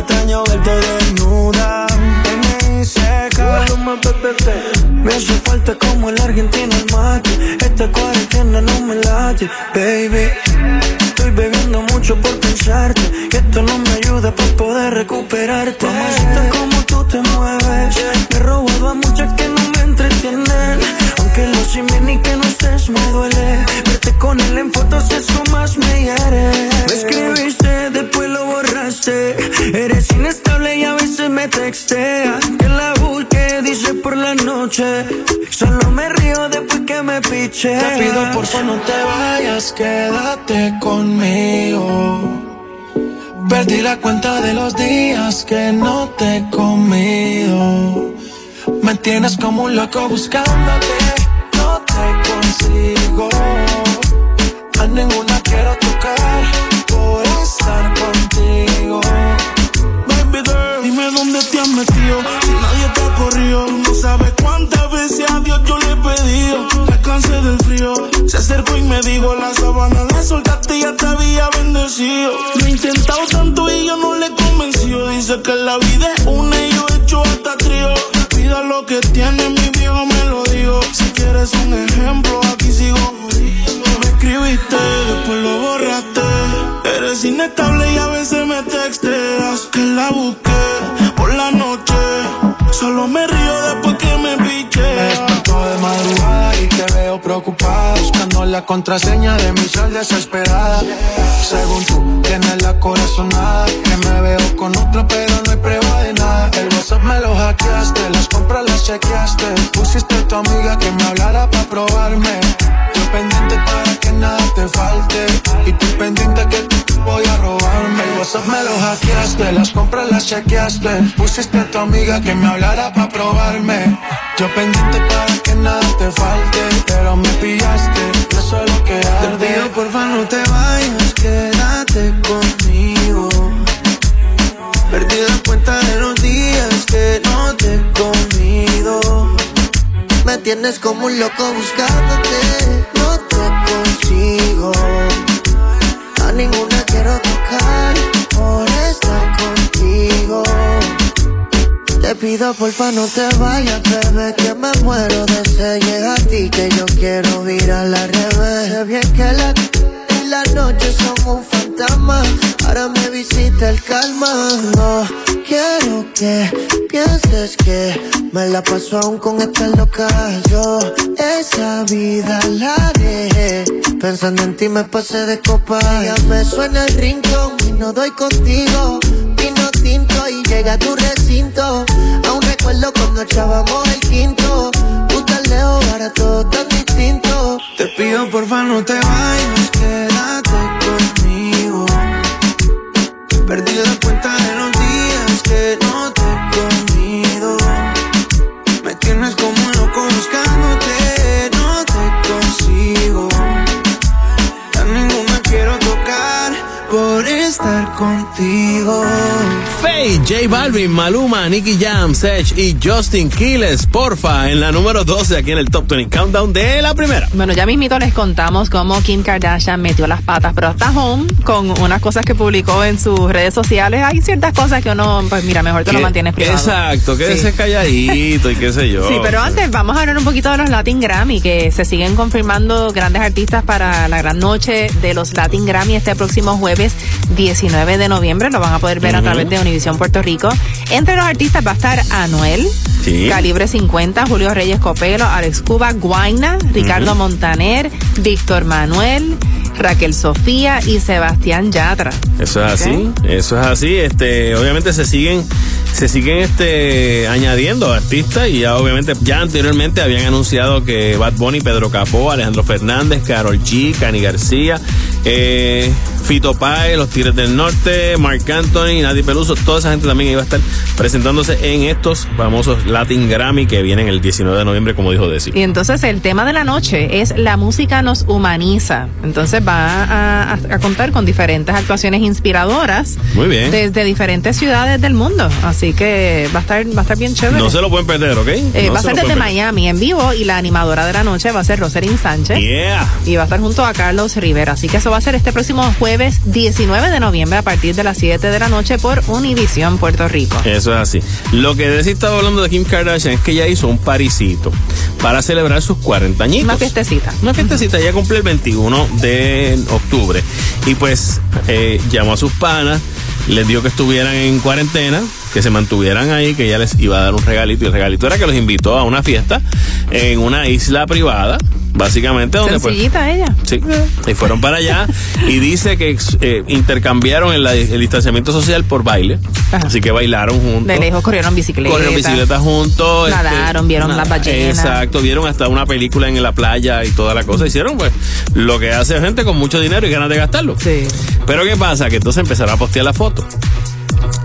Extraño verte desnuda. En mi seca. Me hace falta como el argentino el mate. Esta cuarentena no me late, baby. Estoy bebiendo mucho por pensarte. Y esto no me ayuda para poder recuperarte. Mamacita, como tú te mueves. Me he robado a muchas que no me entretienen. Aunque lo simen y que no estés me duele. Verte con él en fotos, eso más me hiere. Me escribiste, después lo borraste. Eres inestable y a veces me texteas. Que la busque, dice por la noche. Solo me río después que me piche. Te pido porfa no te vayas, quédate conmigo. Perdí la cuenta de los días que no te he comido. Me tienes como un loco buscándote, ninguna quiero tocar por estar contigo. Baby girl, dime dónde te has metido. Si nadie te ha corrido, no sabes cuántas veces a Dios yo le he pedido. Me cansé del frío. Se acercó y me dijo la sabana la soltaste y ya te había bendecido. Lo he intentado tanto y yo no le he convencido. Dice que la vida es una y yo he hecho hasta trío. Pida lo que tiene, mi viejo me lo digo. Si quieres un ejemplo, aquí sigo jodido escribiste, después lo borraste. Eres inestable y a veces me texteas que la busqué por la noche. Solo me río después que me piché veo preocupada Buscando la contraseña de mi sal desesperada. Según tú, tienes la corazonada. Que me veo con otro pero no hay prueba de nada. El WhatsApp me lo hackeaste, las compras las chequeaste. Pusiste a tu amiga que me hablara para probarme. Yo pendiente para que nada te falte. Y tú pendiente que tú voy a robarme. El WhatsApp me lo hackeaste, las compras las chequeaste. Pusiste a tu amiga que me hablara para probarme. Yo pendiente para que nada te falte Pero me pillaste, eso es lo que arde Te pido porfa no te vayas, quédate conmigo. Perdí la cuenta de los días que no te he comido. Me tienes como un loco buscándote, no te consigo. A ninguna quiero tocar por estar contigo. Te pido porfa no te vayas, bebé, que me muero de sed. A ti que yo quiero ir a la revés. Sé bien que la y la noche son un fantasma. Ahora me visita el calma. No quiero que pienses que me la paso aún con esta loca. Yo esa vida la dejé. Pensando en ti me pasé de copa. Ya me suena el rincón y no doy contigo. Vino y llega a tu recinto. Aún recuerdo cuando echábamos el quinto. Tan lejos, ahora todo tan distinto. Te pido porfa no te vayas, quédate conmigo. Perdí la cuenta de los estar contigo. Faye, J Balvin, Maluma, Nicky Jam, Sech y Justin Quiles, porfa, en la número 12 aquí en el Top 20 Countdown de la primera. Bueno, ya mismito les contamos cómo Kim Kardashian metió las patas, pero hasta home con unas cosas que publicó en sus redes sociales. Hay ciertas cosas que uno, pues mira, mejor te lo mantienes privado. Exacto, quédese Sí. calladito y qué sé yo. Sí, pero antes vamos a hablar un poquito de los Latin Grammy, que se siguen confirmando grandes artistas para la gran noche de los Latin Grammy este próximo jueves 19 de noviembre. Lo van a poder ver a través de Univisión Puerto Rico. Entre los artistas va a estar Anuel, Sí. Calibre 50, Julio Reyes Copelo, Alex Cuba, Guaina, Ricardo Montaner, Víctor Manuel, Raquel Sofía y Sebastián Yatra. Eso es así, eso es así. Este, obviamente se siguen, se siguen este añadiendo artistas y ya obviamente ya anteriormente habían anunciado que Bad Bunny, Pedro Capó, Alejandro Fernández, Carol G, Cani García, eh, Fito Páez, Los Tigres del Norte, Marc Anthony, Nadie Peluso, toda esa gente también iba a estar presentándose en estos famosos Latin Grammy que vienen el 19 de noviembre, como dijo Desi. Y entonces el tema de la noche es la música nos humaniza. Entonces va a, a- a contar con diferentes actuaciones inspiradoras Muy bien. desde diferentes ciudades del mundo. Así que va a estar, va a estar bien chévere. No se lo pueden perder, ¿ok? Eh, No va a se ser desde. Miami en vivo y la animadora de la noche va a ser Rosalind Sánchez. Yeah. Y va a estar junto a Carlos Rivera. Así que eso va a ser este próximo jueves 19 de noviembre a partir de las 7 de la noche por Univisión Puerto Rico. Eso es así. Lo que Desi estaba hablando de Kim Kardashian es que ella hizo un parisito para celebrar sus 40 añitos. Una fiestecita. Una fiestecita. Ella cumple el 21 de octubre. Y pues eh, llamó a sus panas, les dijo que estuvieran en cuarentena, que se mantuvieran ahí, que ella les iba a dar un regalito. Y el regalito era que los invitó a una fiesta en una isla privada, básicamente, donde pues Sencillita ella. Sí, y fueron para allá y dice que eh, intercambiaron el, el distanciamiento social por baile. Así que bailaron juntos. De lejos corrieron bicicleta. Corrieron bicicleta juntos. este, Nadaron, vieron las ballenas. Exacto, vieron hasta una película en la playa y toda la cosa. Hicieron pues lo que hace gente con mucho dinero y ganas de gastarlo. Sí. Pero ¿qué pasa? Que entonces empezaron a postear la foto moto.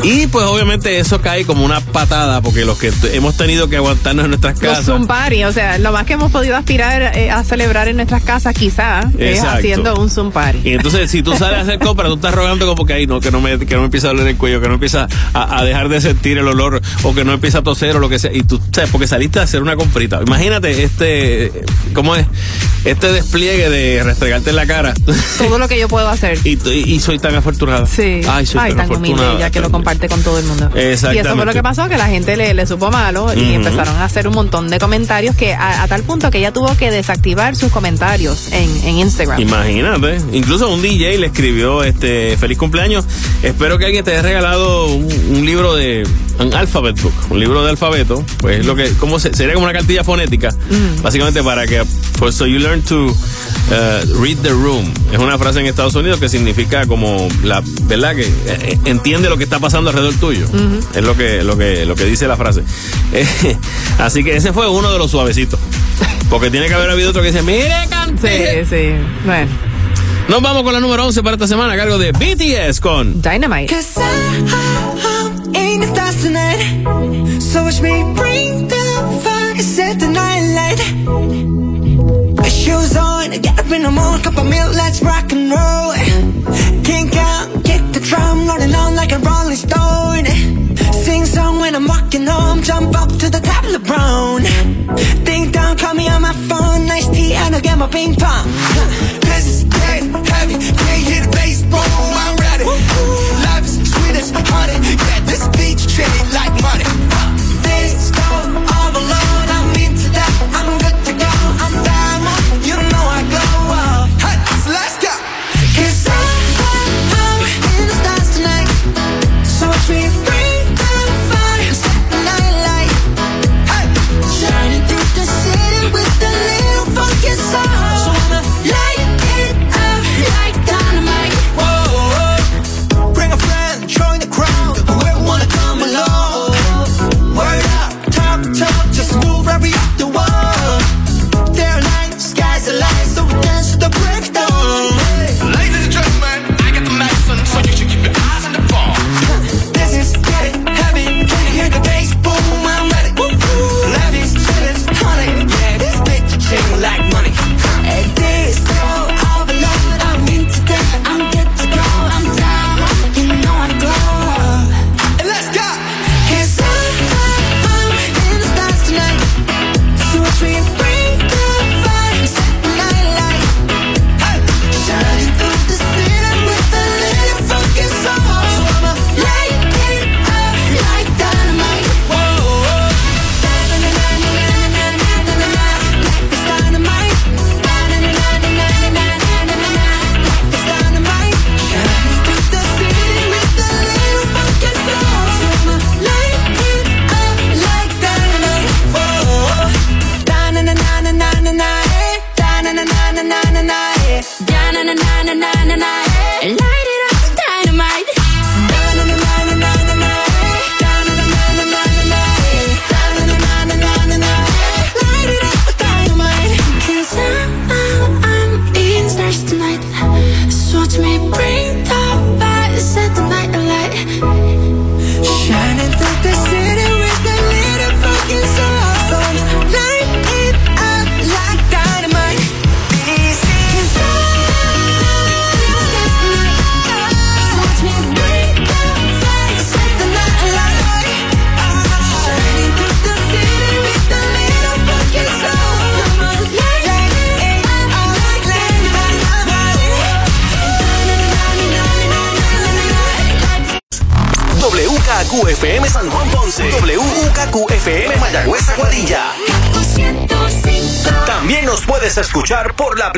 Y pues obviamente eso cae como una patada porque los que hemos tenido que aguantarnos en nuestras Los casas. Zoom Party, o sea, lo más que hemos podido aspirar eh, a celebrar en nuestras casas quizá es haciendo un Zoom Party. Y entonces, si tú sales a hacer compras, tú estás rogando como que ahí no, que no me, que no me empieza a doler el cuello, que no empieza a, a dejar de sentir el olor, o que no empieza a toser o lo que sea. Y tú, sabes, porque saliste a hacer una comprita. Imagínate, este, ¿cómo es? este despliegue de restregarte en la cara. Todo lo que yo puedo hacer. y, y- y soy tan afortunada. Sí. Ay, soy tan, tan humilde, afortunada. ya que lo comparte con todo el mundo. Y eso fue Exactamente. lo que pasó, que la gente le, le supo malo y empezaron a hacer un montón de comentarios que a, a tal punto que ella tuvo que desactivar sus comentarios en, en Instagram. Imagínate, incluso un DJ le escribió este feliz cumpleaños. Espero que alguien te haya regalado un, un libro de un alphabet book, un libro de alfabeto, pues es lo que como se- sería como una cartilla fonética, básicamente para que for so you learn to uh, read the room. Es una frase en Estados Unidos que significa como la verdad que eh, entiende lo que está pasando alrededor tuyo. Es lo que lo que lo que dice la frase. Eh, así que ese fue uno de los suavecitos. Porque tiene que haber habido otro que dice, "Mire, cante". Sí, sí. Bueno. Nos vamos con la número 11 para esta semana a cargo de BTS con Dynamite. Cause I, I ain't the stars tonight. So watch me bring the fire, set the night light. Shoes on, get up in the morning, cup of milk, let's rock and roll. Kink out, kick the drum, rolling on like a rolling stone. Sing song when I'm walking home, jump up to the top of the brown. Ding dong, call me on my phone, nice tea, and I'll get my ping pong. This is getting heavy, can't the bass, boom, I'm ready. Life is sweet as honey, this beach like money. This go all alone, I'm into that, I'm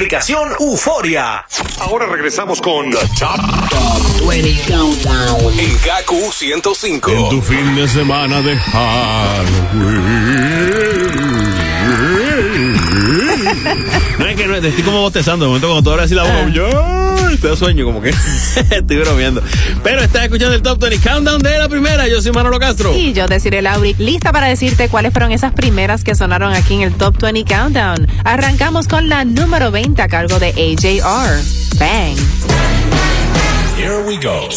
aplicación Euforia. Ahora regresamos con The Top, 20 Countdown. En KQ 105. En tu fin de semana de Halloween. No es que no, estoy como bostezando. De momento, cuando tú abres así la boca, yo te sueño, como que estoy bromeando. Pero estás escuchando el Top 20 Countdown de la primera. Yo soy Manolo Castro. Y yo deciré, Lauri, lista para decirte cuáles fueron esas primeras que sonaron aquí en el Top 20 Countdown. Arrancamos con la número 20 a cargo de AJR. Bang. Here we go.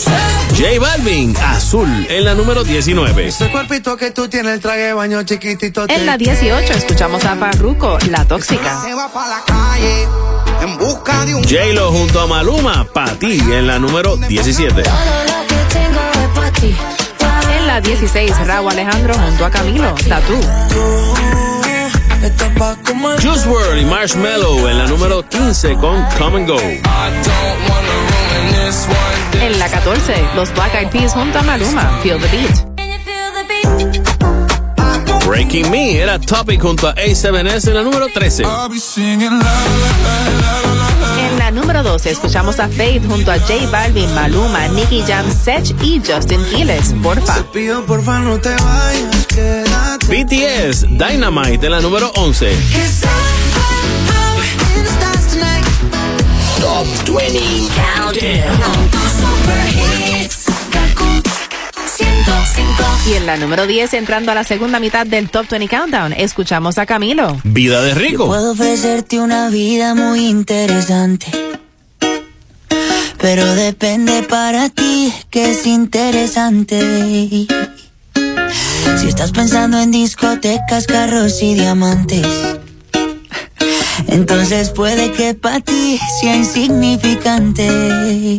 J Balvin, Azul, en la número 19. Ese cuerpito que tú tienes, el traje de baño chiquitito. En la 18 escuchamos a Farruko, La Tóxica. Se va pa' la calle en busca de un J-Lo junto a Maluma, Pati, en la número 17. En la 16, Raúl Alejandro junto a Camilo, Tatú. Pa'. Juice WRLD y Marshmallow en la número 15 con Come and Go. En la 14, los Black Eyed Peas junto a Maluma, Feel the Beat. Breaking Me era Topic junto a A7S en la número 13. En la número 12 escuchamos a Faith junto a J Balvin, Maluma, Nicky Jam, Sech y Justin Quiles. Porfa. Pido porfa no te vayas, quédate. BTS Dynamite en la número 11. Top 20 Countdown. Super hits. Kaku 105. Y en la número 10, entrando a la segunda mitad del Top 20 Countdown, escuchamos a Camilo. Vida de rico. Puedo ofrecerte una vida muy interesante. Pero depende para ti que es interesante. Si estás pensando en discotecas, carros y diamantes. Entonces puede que para ti sea insignificante.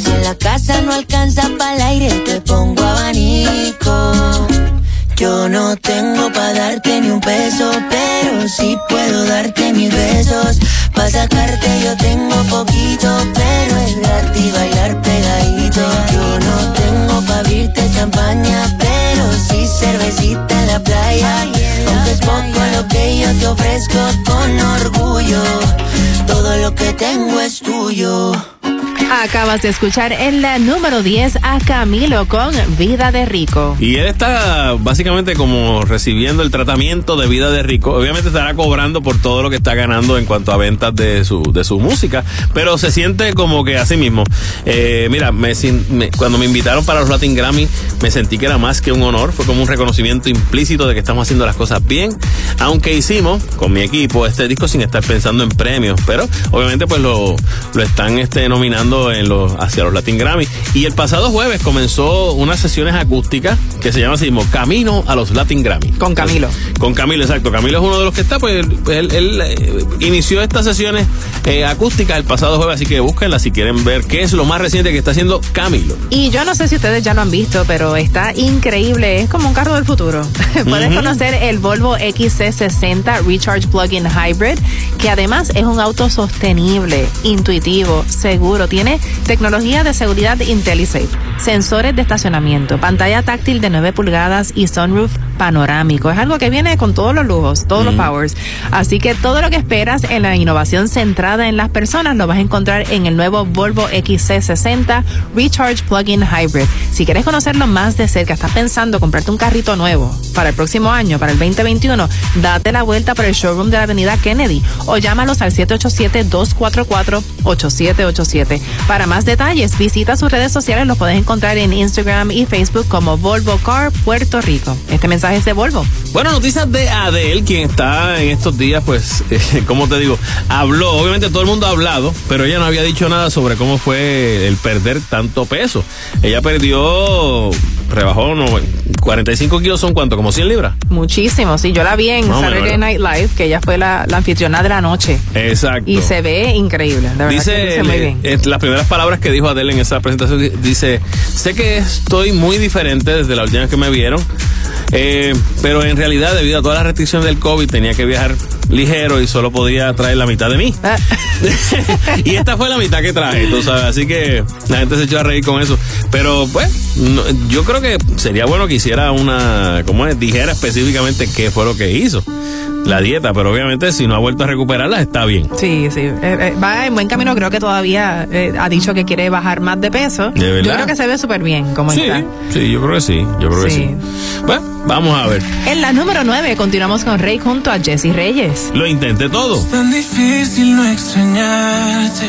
Si en la casa no alcanza para el aire, te pongo abanico. Yo no tengo para darte ni un peso, pero sí puedo darte mis besos. Pa' sacarte yo tengo poquito, pero es gratis bailar pegadito. Yo no tengo pa' abrirte champaña, pero sí cervecita en la playa. Aunque es poco lo que yo te ofrezco con orgullo, todo lo que tengo es tuyo. Acabas de escuchar en la número 10 a Camilo con Vida de Rico. Y él está básicamente como recibiendo el tratamiento de vida de rico. Obviamente estará cobrando por todo lo que está ganando en cuanto a ventas de su, de su música, pero se siente como que así mismo. Eh, mira, me, me- cuando me invitaron para los Latin Grammy, me sentí que era más que un honor, fue como un reconocimiento implícito de que estamos haciendo las cosas bien, aunque hicimos con mi equipo este disco sin estar pensando en premios, pero obviamente pues lo, lo están este, nominando en los, hacia los Latin Grammy. Y el pasado jueves comenzó unas sesiones acústicas que se llama así mismo Camino a los Latin Grammy. Con Camilo. Con Camilo, exacto. Camilo es uno de los que está, pues él, él, eh, inició estas sesiones eh, acústicas el pasado jueves, así que búsquenla si quieren ver qué es lo más reciente que está haciendo Camilo. Y yo no sé si ustedes ya lo han visto, pero está increíble. Es como un carro del futuro. Puedes Ujú. conocer el Volvo XC60 Recharge Plug-in Hybrid, que además es un auto sostenible, intuitivo, seguro. Tiene tecnología de seguridad IntelliSafe, sensores de estacionamiento, pantalla táctil de 9 pulgadas y sunroof panorámico. Es algo que viene con todos los lujos, todos los powers. Así que todo lo que esperas en la innovación centrada en las personas lo vas a encontrar en el nuevo Volvo XC60 Recharge Plug-in Hybrid. Si quieres conocerlo más de cerca, estás pensando comprarte un carrito nuevo para el próximo año, para el 2021, date la vuelta por el showroom de la Avenida Kennedy o llámalos al 787-244-8787. Para más detalles, visita sus redes sociales, los puedes encontrar en Instagram y Facebook como Volvo Car Puerto Rico. Este mensaje es de Volvo. Bueno, noticias de Adele, quien está en estos días, pues, eh, como te digo, habló, obviamente todo el mundo ha hablado, pero ella no había dicho nada sobre cómo fue el perder tanto peso. Ella perdió, rebajó, no, 45 kilos son cuánto, como 100 libras. Muchísimo, sí, yo la vi en Saturday. Night Live, que ella fue la, la anfitriona de la noche. Exacto. Y se ve increíble, de verdad que Dice, muy le- bien. eh, las primeras palabras que dijo Adele en esa presentación, di- dice, sé que estoy muy diferente desde la última vez que me vieron, eh, pero en realidad debido a todas las restricciones del COVID tenía que viajar ligero y solo podía traer la mitad de mí. Ah. y esta fue la mitad que traje, tú sabes, así que la gente se echó a reír con eso. Pero pues, no- yo creo que sería bueno que hiciera una, ¿cómo es? Dijera específicamente qué fue lo que hizo. La dieta, pero obviamente si no ha vuelto a recuperarla está bien. Sí, sí. Eh, eh, va en buen camino. Creo que todavía eh, ha dicho que quiere bajar más de peso. ¿De verdad? Yo creo que se ve súper bien como Sí, está. sí, yo creo que sí, yo creo que sí. Bueno, vamos a ver. En la número 9 continuamos con Rey junto a Jesse Reyes. Lo intenté todo. tan difícil no extrañarte.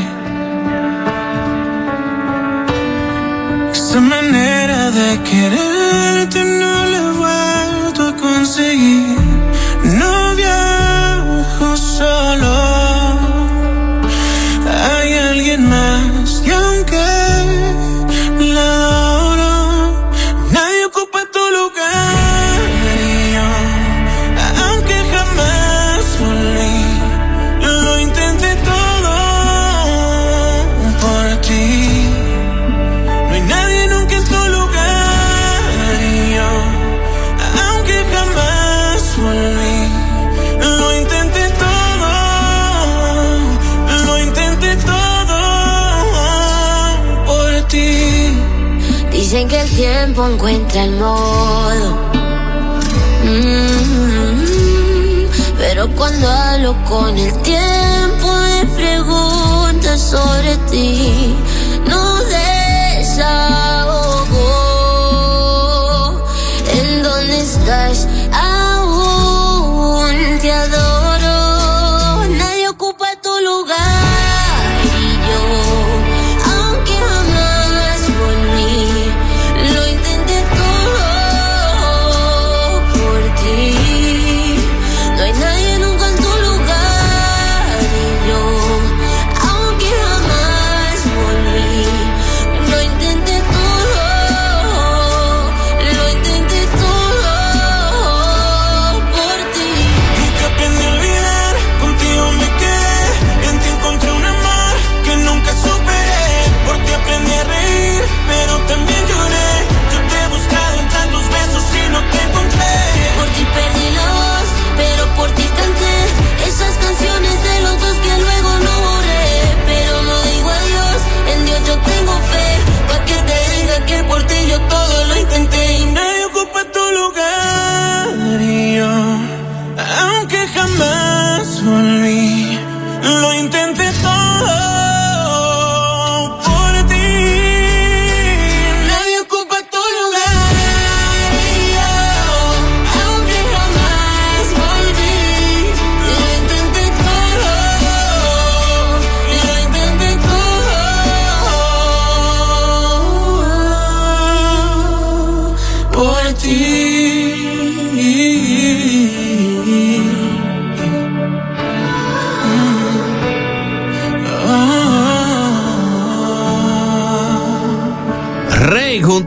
Esa manera de quererte no la he vuelto a conseguir. No viajo solo. Tiempo encuentra el modo. Mm, pero cuando hablo con el tiempo me pregunta sobre ti. No desahogo. ¿En dónde estás?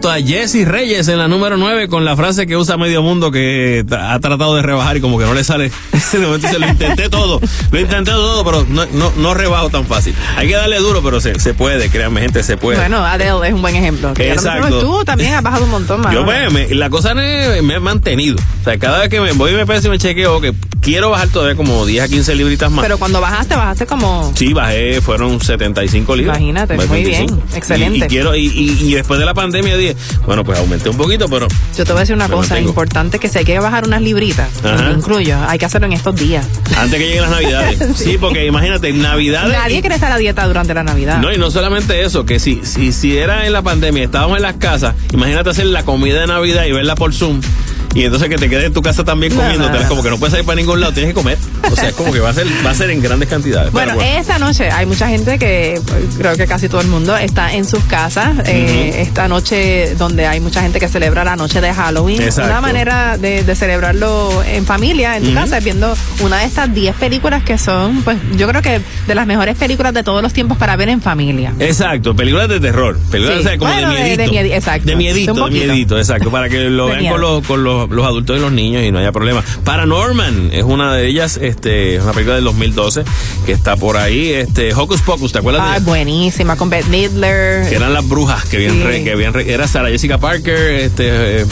Junto a Jesse Reyes en la número 9 con la frase que usa medio mundo que ha tratado de rebajar y como que no le sale. De momento dice, lo intenté todo, lo intenté todo, pero no, no, no rebajo tan fácil. Hay que darle duro, pero se, se puede, créanme gente, se puede. Bueno, Adele es un buen ejemplo. Exacto. Tú también has bajado un montón más. Yo ¿no? me, me- la cosa me, me he mantenido. O sea, cada vez que me voy y me peso y me chequeo que quiero bajar todavía como 10 a 15 libritas más. Pero cuando bajaste, bajaste como... Sí, bajé, fueron 75 libras. Imagínate, muy 75. bien, excelente. Y, y quiero, y, y- y después de la pandemia pandemia 10. Bueno, pues aumenté un poquito, pero Yo te voy a decir una cosa mantengo. importante, que si hay que bajar unas libritas, Ajá. incluyo, hay que hacerlo en estos días. antes que lleguen las navidades. sí. Sí. porque imagínate, navidades. Nadie quiere estar a dieta durante la Navidad. No, y no solamente eso, que si, si, si era en la pandemia, estábamos en las casas, imagínate hacer la comida de Navidad y verla por Zoom. Y entonces que te quedes en tu casa también no, no. como que no puedes salir para ningún lado, tienes que comer. O sea, es como que va a ser, va a ser en grandes cantidades. Bueno, Pero esta noche hay mucha gente que, creo que casi todo el mundo, está en sus casas. eh, esta noche donde hay mucha gente que celebra la noche de Halloween. Exacto. Una manera de, de celebrarlo en familia, en tu Ujú. casa, es viendo una de estas 10 películas que son, pues yo creo que de las mejores películas de todos los tiempos para ver en familia. Exacto, películas de terror, películas Sí. o sea, como Bueno, de de- de miedito. miedi- exacto. De miedito, de miedito, exacto, para que lo De vean con, los, con los, los adultos y los niños y no haya problema. Paranorman es una de ellas, este, es una película del 2012 que está por ahí, este, Hocus Pocus, ¿te acuerdas de Ah, ella? buenísima, con Bette Midler. que eran las brujas que habían, Sí. re- que habían re- era Sarah Jessica Parker este eh,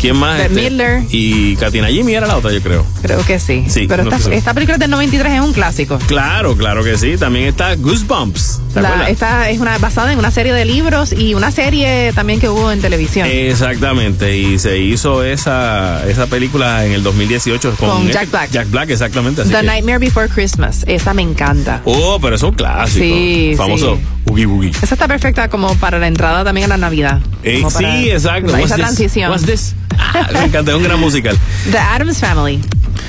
quién más Este, Midler. y Katina Jimmy era la otra yo creo Creo que sí. Sí, Pero no esta, película del 93 es un clásico. claro claro que sí también está Goosebumps ¿te La- esta es una basada en una serie de libros y una serie también que hubo en televisión. Exactamente, y se hizo esa, esa película en el 2018 con, Con Jack Black. Jack Black, exactamente. Así The que- Nightmare Before Christmas. Esa me encanta. oh, pero es un clásico. Sí, famoso sí. Boogie Boogie. Esa está perfecta como para la entrada también a la Navidad. Eh, para- sí, exacto. para Esa this? transición. What's this? Ah, me encanta, es un gran musical. The Adams Family.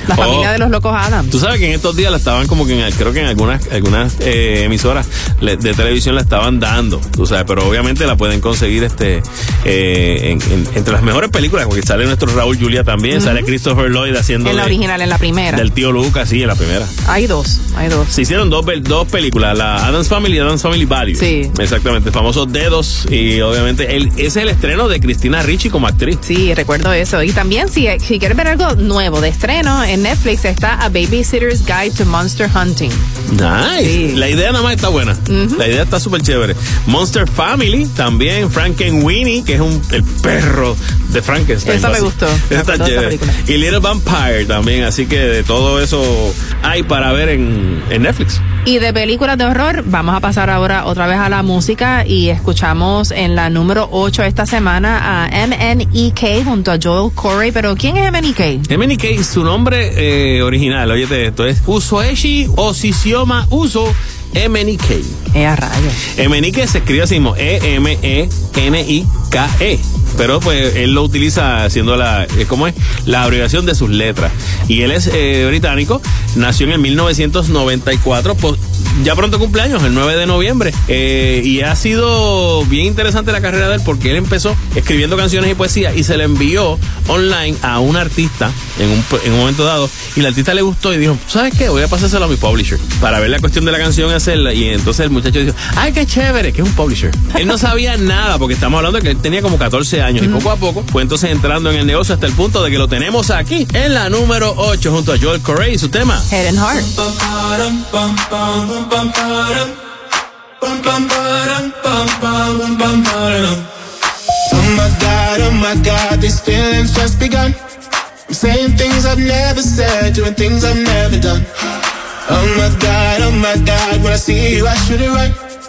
La Oh. familia de los locos Adams. Tú sabes que en estos días la estaban como que en, creo que en algunas algunas eh, emisoras de televisión la estaban dando, tú sabes, pero obviamente la pueden conseguir este eh, en- en- entre las mejores películas, porque sale nuestro Raúl Julia también, sale Christopher Lloyd haciendo En la de- original, en la primera. del tío Lucas, sí, en la primera. Hay dos, hay dos. Se hicieron dos, dos películas, la Adams Family y Adams Family Values. Sí. Exactamente, famosos dedos y obviamente el, ese es el estreno de Cristina Ricci como actriz. Sí, recuerdo eso. Y también, si, si quieres ver algo nuevo de estreno, en Netflix está A Babysitter's Guide to Monster Hunting. Nice. La idea nada más está buena. La idea está súper chévere. Monster Family, también Frankenweenie, que es un, el perro de Frankenstein. Esa me gustó. Esa está esa chévere. Y Little Vampire también, así que de todo eso hay para ver en, en Netflix. Y de películas de horror, vamos a pasar ahora otra vez a la música y escuchamos en la número 8 esta semana a MNEK junto a Joel Corey. Pero ¿quién es MNEK? MNK, su nombre eh, original, oye esto, es Usoeshi Osisioma Uso MNK. Eh, a rayos. MNIK se escribe así mismo, E E-M-E-N-I-K-E. Pero pues él lo utiliza haciendo la, eh, ¿cómo es? La abreviación de sus letras. Y él es eh, británico, nació en el 1994, pues, ya pronto cumpleaños, el 9 de noviembre. Eh, y ha sido bien interesante la carrera de él porque él empezó escribiendo canciones y poesía y se le envió online a un artista en un, en un momento dado. Y el artista le gustó y dijo, ¿sabes qué? Voy a pasárselo a mi publisher para ver la cuestión de la canción y hacerla. Y entonces el muchacho dijo, ¡ay, qué chévere! Que es un publisher. él no sabía nada porque estamos hablando de que él tenía como 14 años y poco a poco fue entonces entrando en el negocio hasta el punto de que lo tenemos aquí en la número 8 junto a Joel Corey y su tema. Head and Heart. Oh my god, oh my god, these feelings just begun. I'm saying things I've never said, doing things I've never done. Oh my god, oh my god, when I see you, I should it right.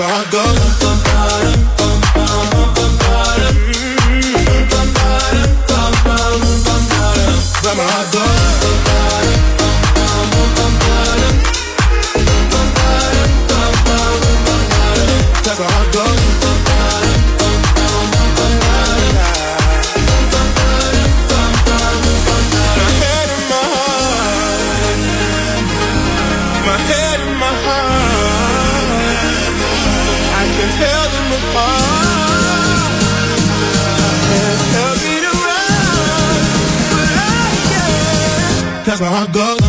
Ba-dum. Cause my heart goes. That's my heart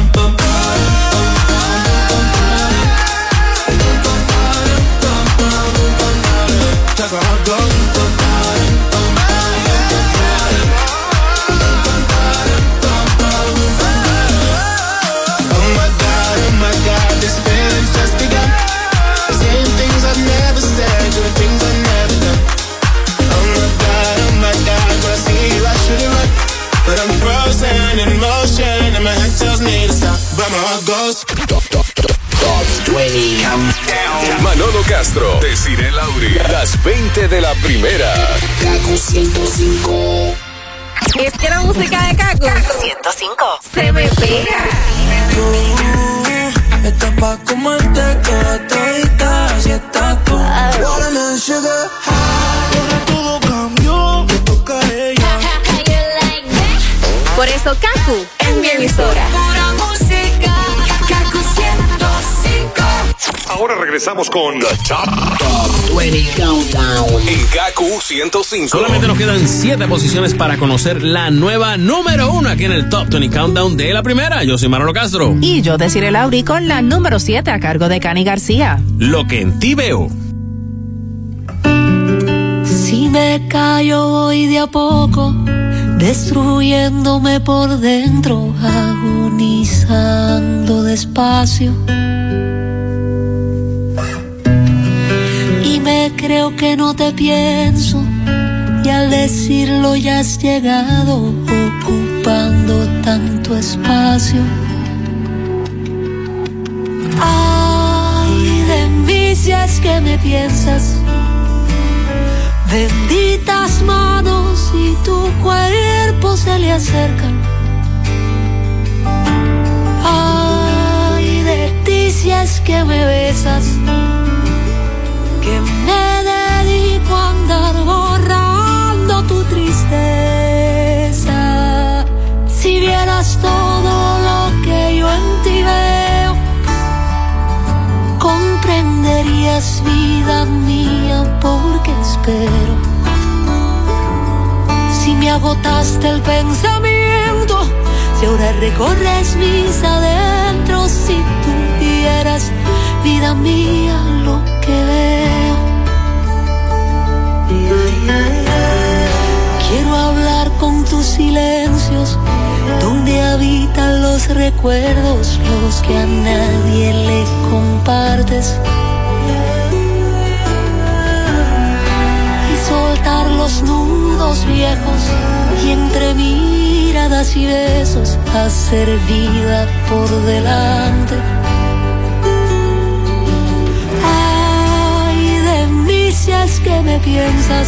Manolo Castro, Desiree Lauri. Las 20 de la primera. Kaku 105. Es que la música de Kaku 105 se me pega. Está pa' comerte toda todita, así estás tú. Watermelon sugar high. Ahora todo cambió, me toca ella. Por eso Kaku es mi emisora. Ahora regresamos con The Top 20 Countdown. En Kaku 105. Solamente nos quedan 7 posiciones para conocer la nueva número 1 aquí en el Top 20 Countdown de la primera. Yo soy Manolo Castro. Y yo deciré Lauri con la número 7 a cargo de Cani García. Lo que en ti veo. Si me callo voy de a poco, destruyéndome por dentro, agonizando despacio. Creo que no te pienso, y al decirlo ya has llegado, ocupando tanto espacio. Ay, de mí si que me piensas. Benditas manos y tu cuerpo se le acercan. Ay, de ti si que me besas. Que me dedico a andar borrando tu tristeza. Si vieras todo lo que yo en ti veo, comprenderías vida mía porque espero. Si me agotaste el pensamiento, si ahora recorres mis adentros, si tú vieras vida mía recuerdos, los que a nadie le compartes. Y soltar los nudos viejos y entre miradas y besos hacer vida por delante. Ay, de mí que me piensas.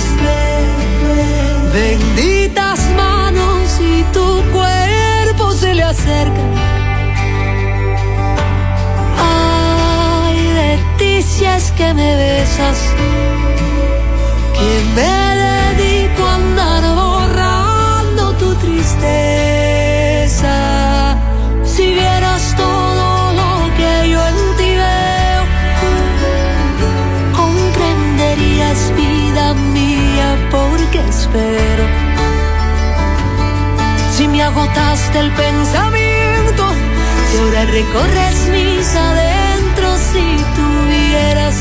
Benditas manos y tu cuerpo se le acercan. Ay, de ti que me besas. Que me dedico a andar borrando tu tristeza. Si vieras todo lo que yo en ti veo, comprenderías vida mía porque espero. Me agotaste el pensamiento, si ahora recorres mis adentros, si tuvieras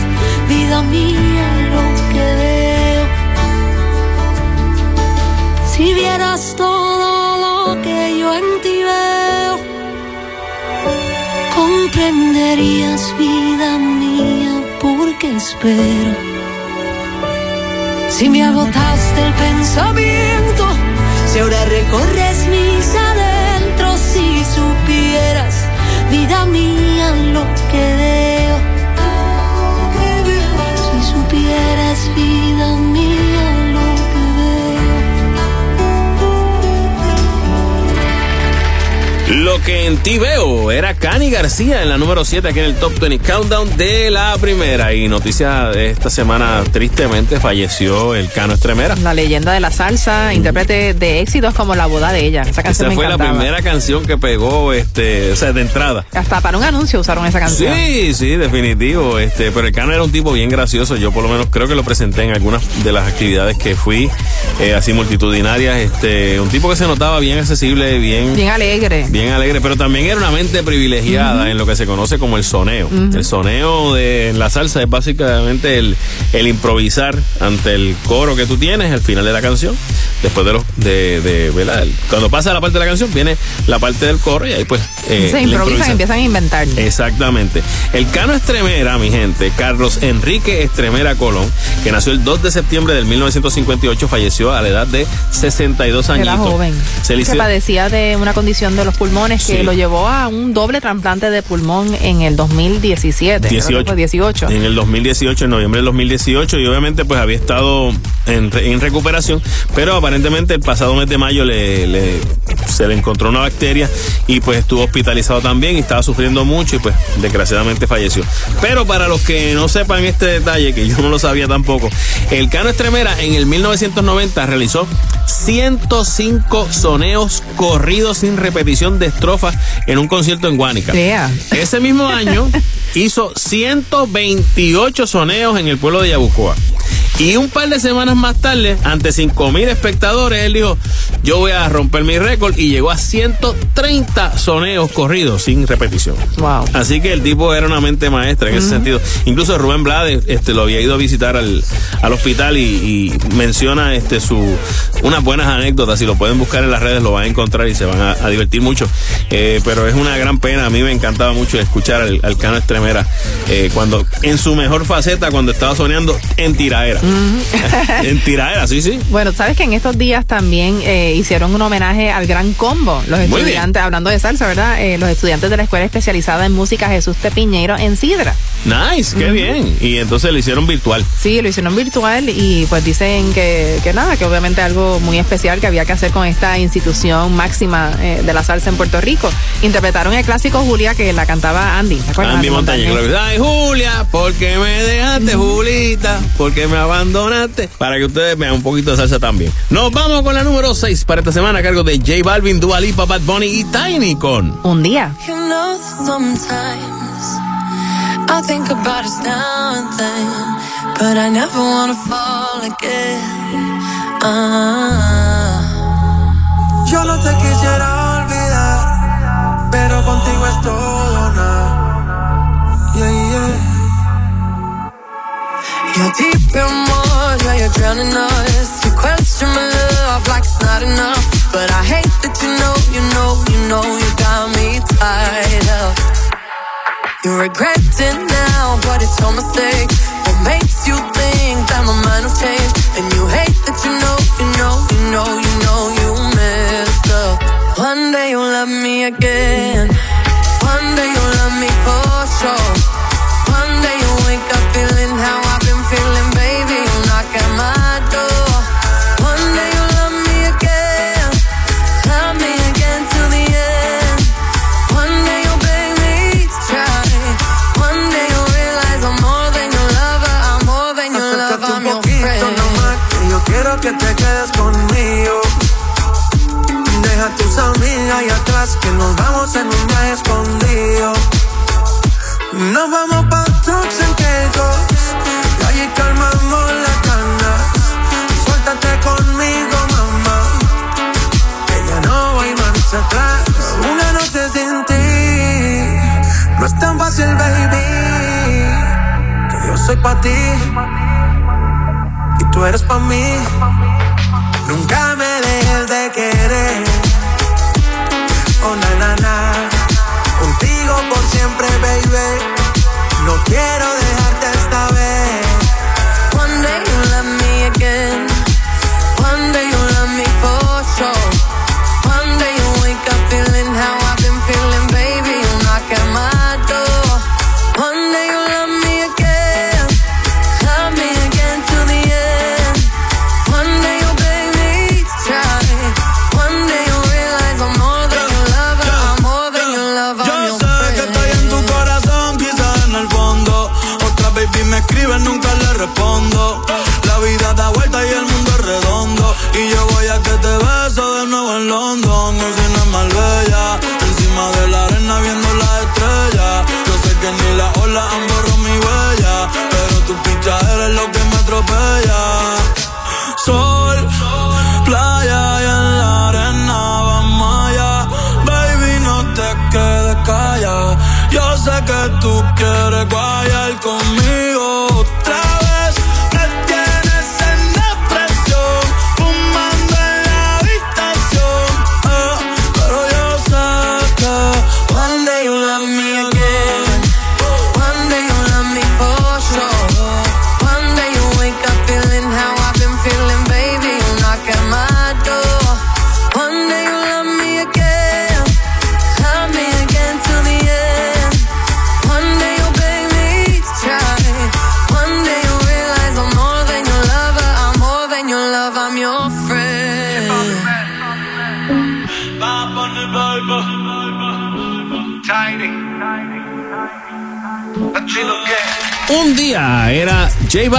vida mía lo que veo. Si vieras todo lo que yo en ti veo, comprenderías vida mía porque espero. Si me agotaste el pensamiento, si ahora recorres mis adentros, si supieras vida mía lo que veo. Si supieras vida mía Lo que en ti veo era Cani García en la número 7 aquí en el Top 20 Countdown de la primera. Y noticia de esta semana, tristemente falleció el Cano Estremera. La leyenda de la salsa, intérprete de éxitos como La boda de ella. Esa canción Esa me fue la primera canción que pegó, este, o sea, de entrada. Hasta para un anuncio usaron esa canción. Sí, sí, definitivo. Este, pero el Cano era un tipo bien gracioso. Yo por lo menos creo que lo presenté en algunas de las actividades que fui, eh, así multitudinarias. Este, un tipo que se notaba bien accesible, bien, Bien alegre. bien alegre, pero también era una mente privilegiada en lo que se conoce como el soneo. El soneo de la salsa es básicamente el, el improvisar ante el coro que tú tienes al final de la canción. Después de los, de, de ¿verdad? Cuando pasa la parte de la canción, viene la parte del coro y ahí pues. eh, Se improvisan y empiezan a inventar. Exactamente. El Cano Estremera, mi gente, Carlos Enrique Estremera Colón, que nació el 2 de septiembre del 1958, falleció a la edad de 62 años. Era joven. Se hizo- padecía de una condición de los pulmones que Sí. lo llevó a un doble trasplante de pulmón en el 2017. creo que 18. fue 18. En el 2018, en noviembre del 2018, y obviamente pues había estado en recuperación, pero aparentemente el pasado mes de mayo le, le- se le encontró una bacteria y pues estuvo hospitalizado también y estaba sufriendo mucho y pues desgraciadamente falleció. Pero para los que no sepan este detalle, que yo no lo sabía tampoco, el Cano Estremera en el 1990 realizó 105 soneos corridos sin repetición de estrofas en un concierto en Guánica. Yeah. Ese mismo año hizo 128 soneos en el pueblo de Yabucoa. Y un par de semanas más tarde, ante 5000 espectadores, él dijo: Yo voy a romper mi récord. Y llegó a 130 soneos corridos sin repetición. Wow. Así que el tipo era una mente maestra en ese sentido. Incluso Rubén Blades este, lo había ido a visitar al, al hospital y, y menciona este, su, unas buenas anécdotas. Si lo pueden buscar en las redes, lo van a encontrar y se van a, a divertir mucho. Eh, pero es una gran pena. A mí me encantaba mucho escuchar al, al Cano Estremera eh, cuando en su mejor faceta, cuando estaba soñando en tiraera. En tiraera, sí, sí. Bueno, sabes que en estos días también eh, hicieron un homenaje al Gran Combo. Los Muy estudiantes, hablando de salsa, ¿verdad? Eh, los estudiantes de la Escuela Especializada en Música Jesús de Piñeiro en Sidra. Nice, qué bien. Y entonces lo hicieron virtual. Sí, lo hicieron virtual y pues dicen que, que nada, que obviamente algo muy especial que había que hacer con esta institución máxima eh, de la salsa en Puerto Rico. Interpretaron el clásico Julia que la cantaba Andy. ¿te acuerdas? Andy Montañez. Montañez. Ay, Julia, ¿por qué me dejaste, Julita? ¿Por qué me abandonaste? Para que ustedes vean un poquito de salsa también. Nos vamos con la número 6 para esta semana a cargo de J Balvin, Dua Lipa, Bad Bunny y Tiny con Un día. You know, sometimes I think about us now and then, but I never wanna fall again. Ah. Yo no te quisiera olvidar, pero contigo es todo nada. Yeah, yeah. You're deep in more, yeah, you're drowning us. You question my love like it's not enough. But I hate that you know, you know, you know, you got me tied up. You regret it now, but it's your mistake. What makes you think that my mind will change? And you hate that you know, you know, you know, you know, you messed up. One day you'll love me again. One day you'll love me for sure. One day you'll wake up feeling how feeling, baby. Door. One day you'll love me again. Love me again till the end. One day you'll beg me to try. One day you'll realize I'm more than your lover. I'm more than your lover. Acércate I'm un your poquito friend. nomás, que yo quiero que te quedes conmigo. Deja a tus amigas ahí atrás, que nos vamos en un viaje escondido. Nos vamos pa' trucks en calmamos las ganas. Suéltate conmigo, mamá, que ya no hay marcha atrás. Una noche sin ti, no es tan fácil, baby, que yo soy pa' ti y tú eres pa' mí. Nunca me dejes de querer. Oh, na. Contigo por siempre, baby. No quiero dejarte tú quieres guayar conmigo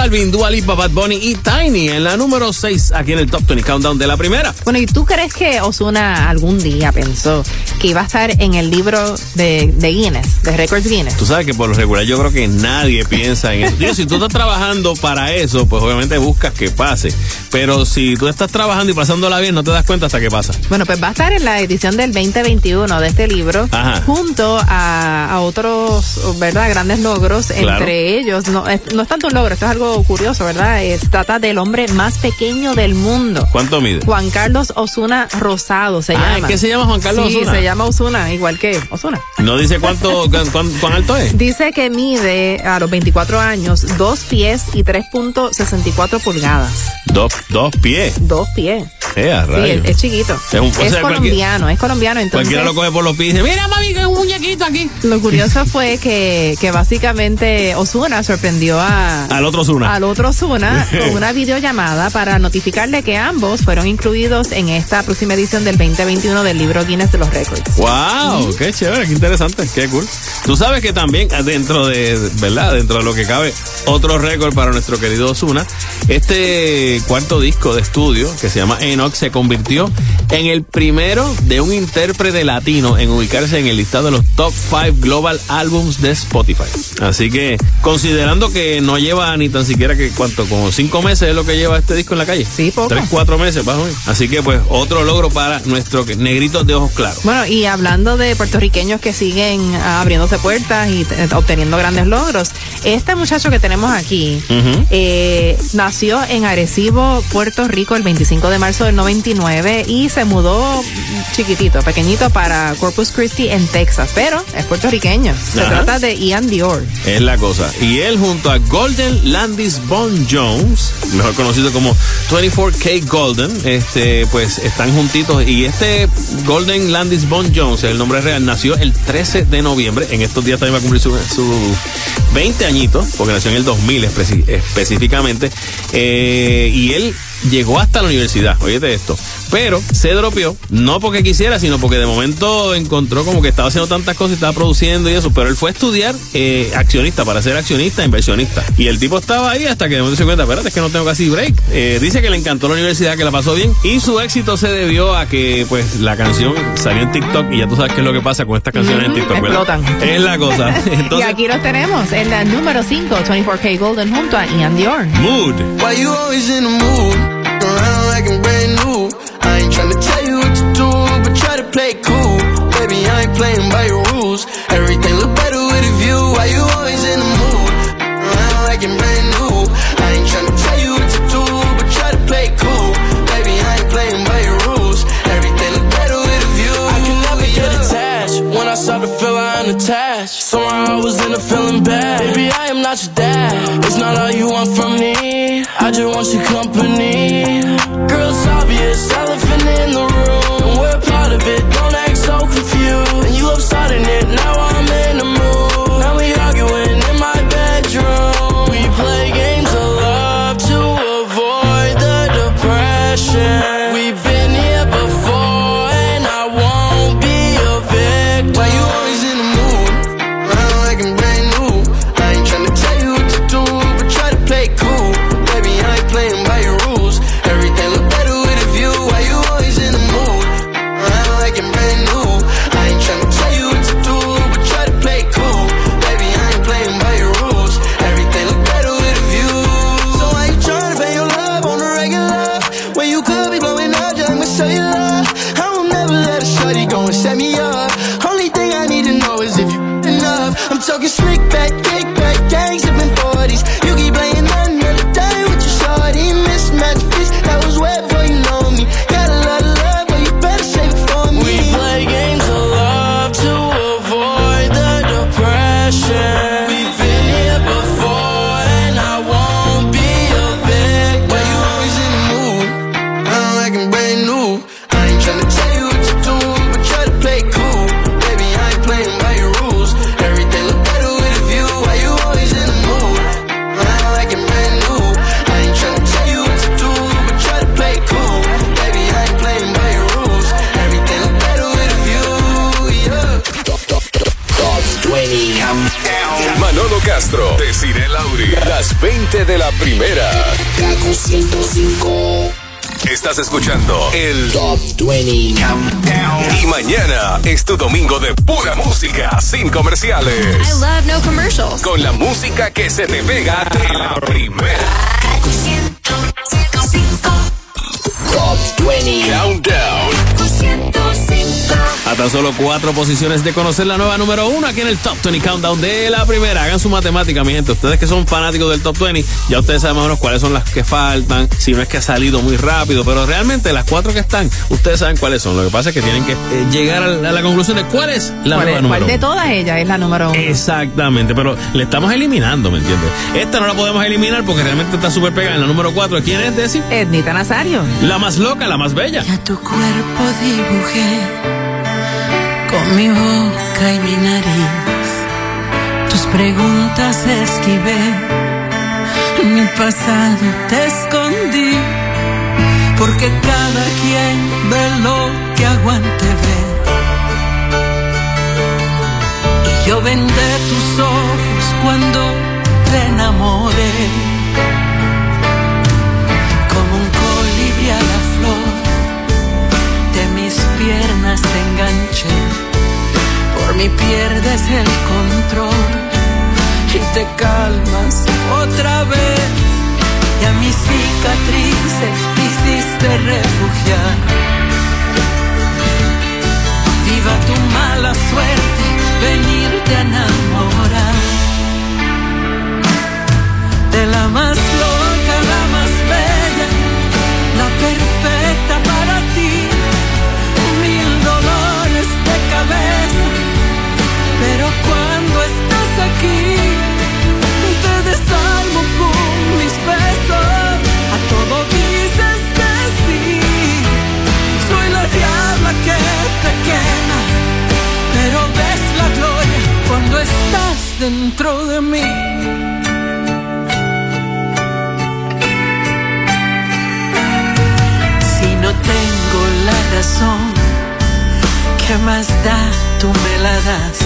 Balvin, Dua Lipa, Bad Bunny y Tiny en la número 6 aquí en el Top 20 Countdown de la primera. Bueno, ¿y tú crees que Osuna algún día pensó que iba a estar en el libro de, de Guinness, de Records Guinness? Tú sabes que por lo regular yo creo que nadie piensa en eso. Digo, si tú estás trabajando para eso, pues obviamente buscas que pase. Pero si tú estás trabajando y pasándola bien, no te das cuenta hasta que pasa. Bueno, pues va a estar en la edición del 2021 de este libro, Ajá. junto a, a otros, ¿verdad? Grandes logros. Claro. Entre ellos, no es, no es tanto un logro, esto es algo curioso, ¿verdad? Es, trata del hombre más pequeño del mundo. ¿Cuánto mide? Juan Carlos Osuna Rosado se Ah, llama. ¿qué se llama Juan Carlos sí, Osuna? se llama Osuna, igual que Osuna. No dice cuánto, cuán, cuán- alto es. Dice que mide a los 24 años dos pies y 3.64 pulgadas. Dos, dos pies. Dos pies. Sí, es, es chiquito. Es un- o es sea, cualquier- colombiano, es colombiano. Entonces, Cualquiera lo coge por los pies y dice, mira mami, que es un muñequito aquí. Lo curioso fue que, que básicamente Osuna sorprendió a, Al otro Ozuna. al otro Osuna con una videollamada para notificarle que ambos fueron incluidos en esta próxima edición del 2021 del libro Guinness de los Récords. Wow, qué chévere, qué interesante, qué cool. Tú sabes que también dentro de, ¿verdad? Dentro de lo que cabe, otro récord para nuestro querido Osuna. Este cuarto disco de estudio, que se llama Enoch, se convirtió en el primero de un intérprete latino en ubicarse en el listado de los top 5 global albums de Spotify. Así que, considerando que no lleva ni tan siquiera que cuánto, como cinco meses es lo que lleva este disco en la calle. Sí, poco. Tres, cuatro meses, más o menos. Así que, pues, otro logro para nuestro negrito de ojos claros. Bueno, y hablando de puertorriqueños que siguen ah, abriéndose puertas y obteniendo grandes logros, este muchacho que tenemos aquí eh, nació en Arecibo, Puerto Rico, el 25 de marzo del 99 y se mudó chiquitito, pequeñito para Corpus Christi en Texas, pero es puertorriqueño. Se Ajá. trata de Ian Dior. Es la cosa. Y él junto a Golden Landis Bond Jones, mejor conocido como 24K Golden, este, pues están juntitos. Y este Golden Landis Bond Jones, el nombre real, nació el 13 de noviembre. En estos días también va a cumplir su, su 20 añitos, porque nació en el 2000 especi- específicamente. Eh, y él llegó hasta la universidad, oíste esto. Pero se dropeó, no porque quisiera, sino porque de momento encontró como que estaba haciendo tantas cosas y estaba produciendo y eso. Pero él fue a estudiar eh, accionista, para ser accionista, inversionista. Y el tipo estaba ahí hasta que de momento se cuenta, espérate, es que no tengo casi break. Eh, dice que le encantó la universidad, que la pasó bien. Y su éxito se debió a que, pues, la canción salió en TikTok y ya tú sabes qué es lo que pasa con estas canciones en TikTok, ¿verdad? explotan. Es la cosa. y aquí los tenemos en la número 5, 24K Golden junto a Ian Dior. Mood. Why you always in the mood? Around like I'm brand new. I ain't tryna tell you what to do, but try to play cool. Baby, I ain't playing by your rules. Everything look better with a view. Why you always in the mood? Around like I'm brand new. I ain't tryna tell you what to do, but try to play cool. Baby, I ain't playing by your rules. Everything look better with a view. I can never get attached. When I start to feel I'm attached, somehow I was in a feeling bad. Baby, I am not your dad. It's not all you want from me. I just want your company. Girl, it's obvious, elephant in the room. And we're part of it. Don't act so confused. And you love starting it. Now I'm 105. Estás escuchando el Top 20 Countdown. Y mañana es tu domingo de pura música, sin comerciales. I love no commercials. Con la música que se te pega de la primera. Kaku 105. Top 20 Countdown. A tan solo cuatro posiciones de conocer la nueva número uno aquí en el Top 20 Countdown de la primera. Hagan su matemática, mi gente. Ustedes que son fanáticos del Top 20, ya ustedes saben más o menos cuáles son las que faltan. Si no es que ha salido muy rápido, pero realmente las cuatro que están, ustedes saben cuáles son. Lo que pasa es que tienen que eh, llegar a la, a la conclusión de cuál es la ¿Cuál, nueva es- número cuál de uno. todas ellas es la número uno? Exactamente, pero le estamos eliminando, ¿me entiendes? Esta no la podemos eliminar porque realmente está súper pegada en la número 4. ¿Quién es, Desi? Ednita Nazario. La más loca, la más bella. Tu cuerpo dibujé con mi boca y mi nariz. Tus preguntas esquivé, mi pasado te escondí. Porque cada quien ve lo que aguante ver. Y yo vendé tus ojos cuando te enamoré. Como un colibrí a la flor de mis piernas te enganché, por mí pierdes el control y te calmas otra vez. Y a mis cicatrices hiciste refugiar. Viva tu mala suerte, venirte a enamorar. De la más loca, la más bella, la perfecta para ti. Mil dolores de cabeza, aquí, te desarmo con mis besos. A todo dices que sí. Soy la diabla que te quema, pero ves la gloria cuando estás dentro de mí. Si no tengo la razón, ¿qué más da? Tú me la das.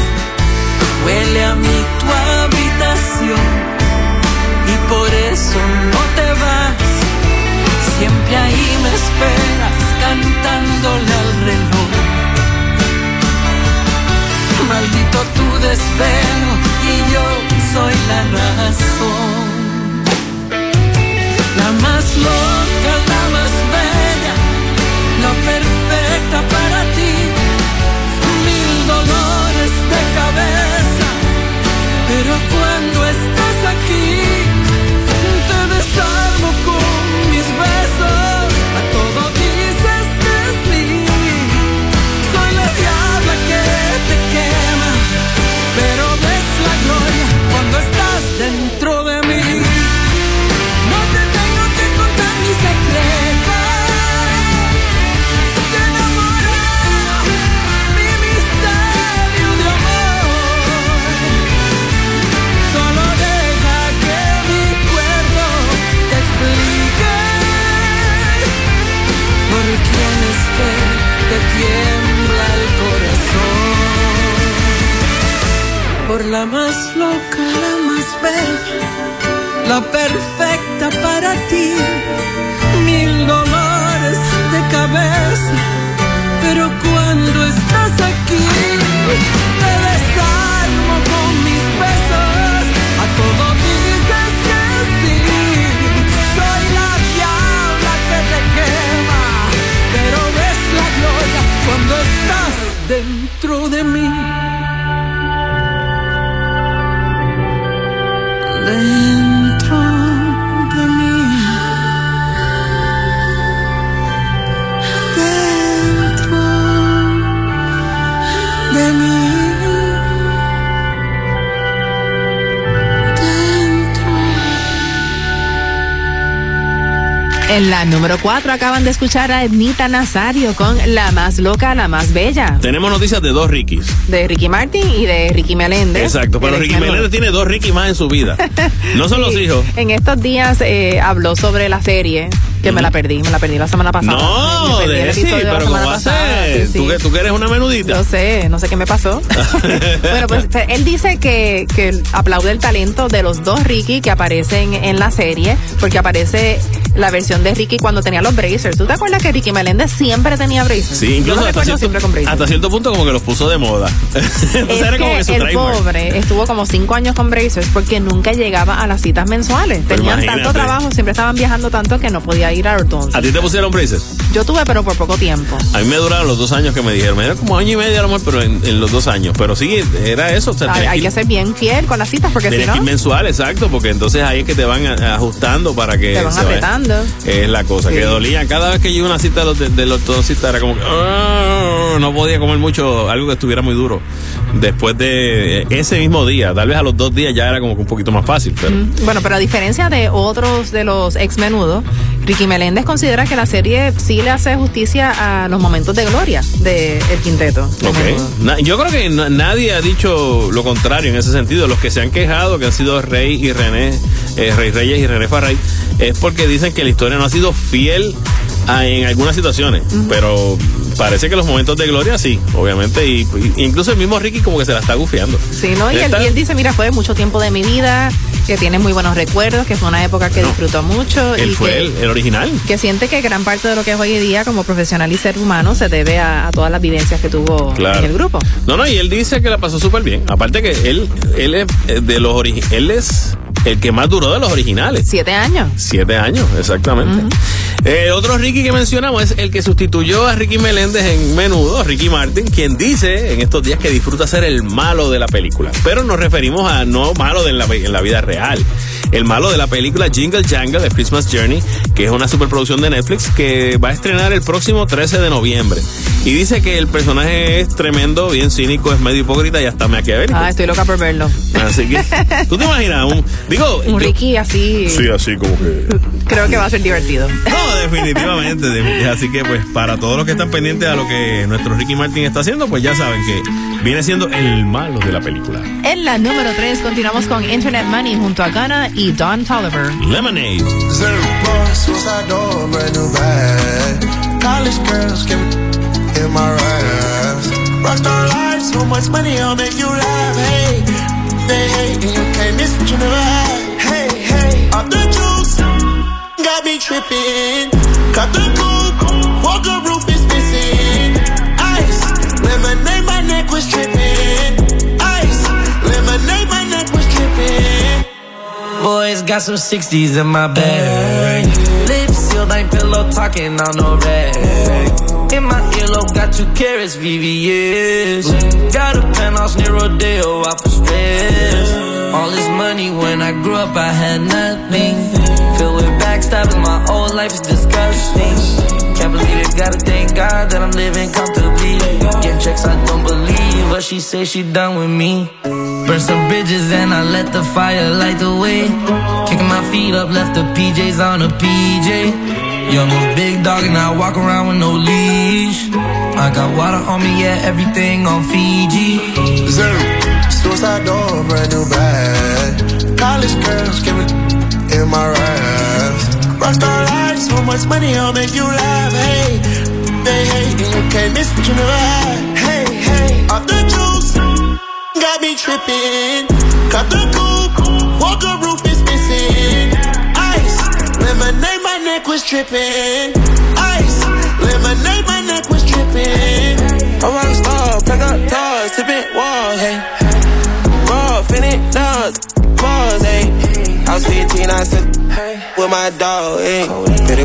Huele a mí tu habitación y por eso no te vas. Siempre ahí me esperas cantándole al reloj. Maldito tu desvelo y yo soy la razón. La más loca, la más bella, la perfecta para ti. Mil dolores de cabeza, pero cuando estás aquí, te desarmo La más loca, la más bella la perfecta para ti. Mil dolores de cabeza, pero cuando estás aquí, te desarmo con mis besos. A todo dices que sí. Soy la diabla que te quema, pero ves la gloria cuando estás dentro de mí. Dentro En la número 4 acaban de escuchar a Ednita Nazario con La más loca, la más bella. Tenemos noticias de dos Rickys. De Ricky Martin y de Ricky Meléndez. Exacto, pero Ricky. Meléndez tiene dos Ricky más en su vida. No son los hijos. En estos días eh, habló sobre la serie Que me la perdí, me la perdí la semana pasada. No, de sí, pero ¿cómo va a ser? sí, ¿Tú, sí. que, tú que eres una menudita. Yo sé, no sé qué me pasó. bueno, pues él dice que, que aplaude el talento de los dos Ricky que aparecen en la serie, porque aparece la versión de Ricky cuando tenía los bracers. ¿Tú te acuerdas que Ricky Meléndez siempre tenía bracers? Sí, incluso hasta cierto, siempre con bracers. hasta cierto punto como que los puso de moda. Entonces Es era como que que su el trademark. pobre estuvo como cinco años con bracers porque nunca llegaba a las citas mensuales. Pero Tenían imagínate. tanto trabajo, siempre estaban viajando tanto que no podía ir a ortodoncia. ¿A ti te pusieron braces? Yo tuve, pero por poco tiempo. A mí me duraron los dos años que me dijeron. Me dieron como año y medio a lo mejor, pero en, en los dos años. Pero sí, era eso. O sea, Hay, que ir- ser bien fiel con las citas porque si no, mensual, exacto, porque entonces ahí es que te van ajustando para que te van vaya. apretando. Es la cosa, Sí. que dolía. Cada vez que yo una cita del del ortodoncista era como que "Ah", no podía comer mucho, algo que estuviera muy duro. Después de ese mismo día, tal vez a los dos días ya era como que un poquito más fácil. Pero Bueno, pero a diferencia de otros de los ex menudos, Ricky Meléndez considera que la serie sí le hace justicia a los momentos de gloria de El Quinteto. de Ok. Menudo. Na- yo creo que na- nadie ha dicho lo contrario en ese sentido. Los que se han quejado, que han sido Rey y René, eh, Rey Reyes y René Farray, es porque dicen que la historia no ha sido fiel a- en algunas situaciones. Pero parece que los momentos de gloria sí, obviamente. Y, y- incluso el mismo Ricky como que se la está gufiando. Sí, ¿no? Y él, y él dice, mira, fue mucho tiempo de mi vida, que tiene muy buenos recuerdos, que fue una época que disfrutó mucho. Él y fue que, el, el original. que siente que gran parte de lo que es hoy en día como profesional y ser humano se debe a, a todas las vivencias que tuvo Claro. en el grupo. No, no, y él dice que la pasó súper bien. Aparte que él, él es eh, de los él es el que más duró de los originales. Siete años. Siete años, exactamente. Eh, otro Ricky que mencionamos es el que sustituyó a Ricky Meléndez en Menudo, Ricky Martin, quien dice en estos días que disfruta ser el malo de la película. Pero nos referimos a no malo de en, la, en la vida real. El malo de la película Jingle Jangle de Christmas Journey, que es una superproducción de Netflix que va a estrenar el próximo 13 de noviembre. Y dice que el personaje es tremendo, bien cínico, es medio hipócrita y hasta maquiavélico. Ah, estoy loca por verlo. Así que, ¿tú te imaginas? Un, digo, Un yo- Ricky así, Sí, así como que. Creo que va a ser divertido. No, definitivamente. de- Así que, pues, para todos los que están pendientes a lo que nuestro Ricky Martin está haciendo, pues ya saben que viene siendo el malo de la película. En la número 3 continuamos con Internet Money junto a Ghana y Don Tolliver. Lemonade. Suicide door, brand new bag. College girls give me in my raps. Rockstar life, so much money, I'll make you laugh. Hey, they hate and you can't miss what you never had. Hey, off the tripping. Cut the coupe, walker roof is missing. Ice, lemonade, my neck was tripping. Ice, lemonade, my neck was tripping. Boys got some 60s in my bag. Lips sealed, ain't pillow talking on no rag. In my earlobe, got two carrots, VVS. Got a penthouse near Rodeo, out for stress. All this money when I grew up, I had nothing. Life is disgusting. Can't believe it, gotta thank God that I'm living comfortably. Getting checks, I don't believe, but she say she done with me. Burn some bridges and I let the fire light the way. Kicking my feet up, left the PJs on a PJ. Young a big dog and I walk around with no leash. I got water on me, yeah, everything on Fiji. Zero. Suicide door, brand new bag. College girls give it in my raps. Rockstar life, so much money, I'll make you laugh. Hey, they hate and you can't miss what you never had. Hey, hey, off the juice, got me tripping. Cut the coupe, walker roof is missing. Ice, lemonade, my neck was tripping. Ice, lemonade, my neck was tripping. I'm a star, pack up doors, tipping walls, hey. Raw, finna dogs, balls, hey. I was 15, I said, with my dog, eh. hey. Finna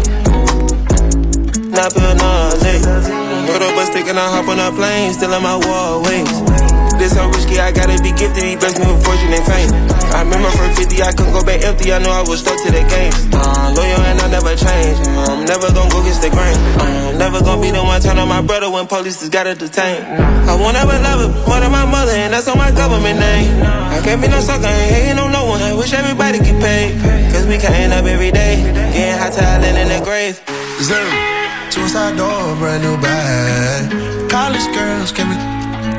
not feel nauseous. Eh. Put up a stick and I hop on a plane, still in my wall ways. This so risky, I gotta be gifted. He blessed me with fortune and fame. I remember from 50, I couldn't go back empty. I know I was stuck to the game. Uh, loyal and I never change. Uh, I'm never gonna go against the grain. Uh, never gonna be the one turn on my brother when police just gotta detain. I won't ever love her more than my mother, and that's on my government name. I can't be no sucker, ain't hating on no one. I wish everybody get paid. Cause we can end up every day. Getting hot talent in the grave. Suicide door, brand new bag. College girls give me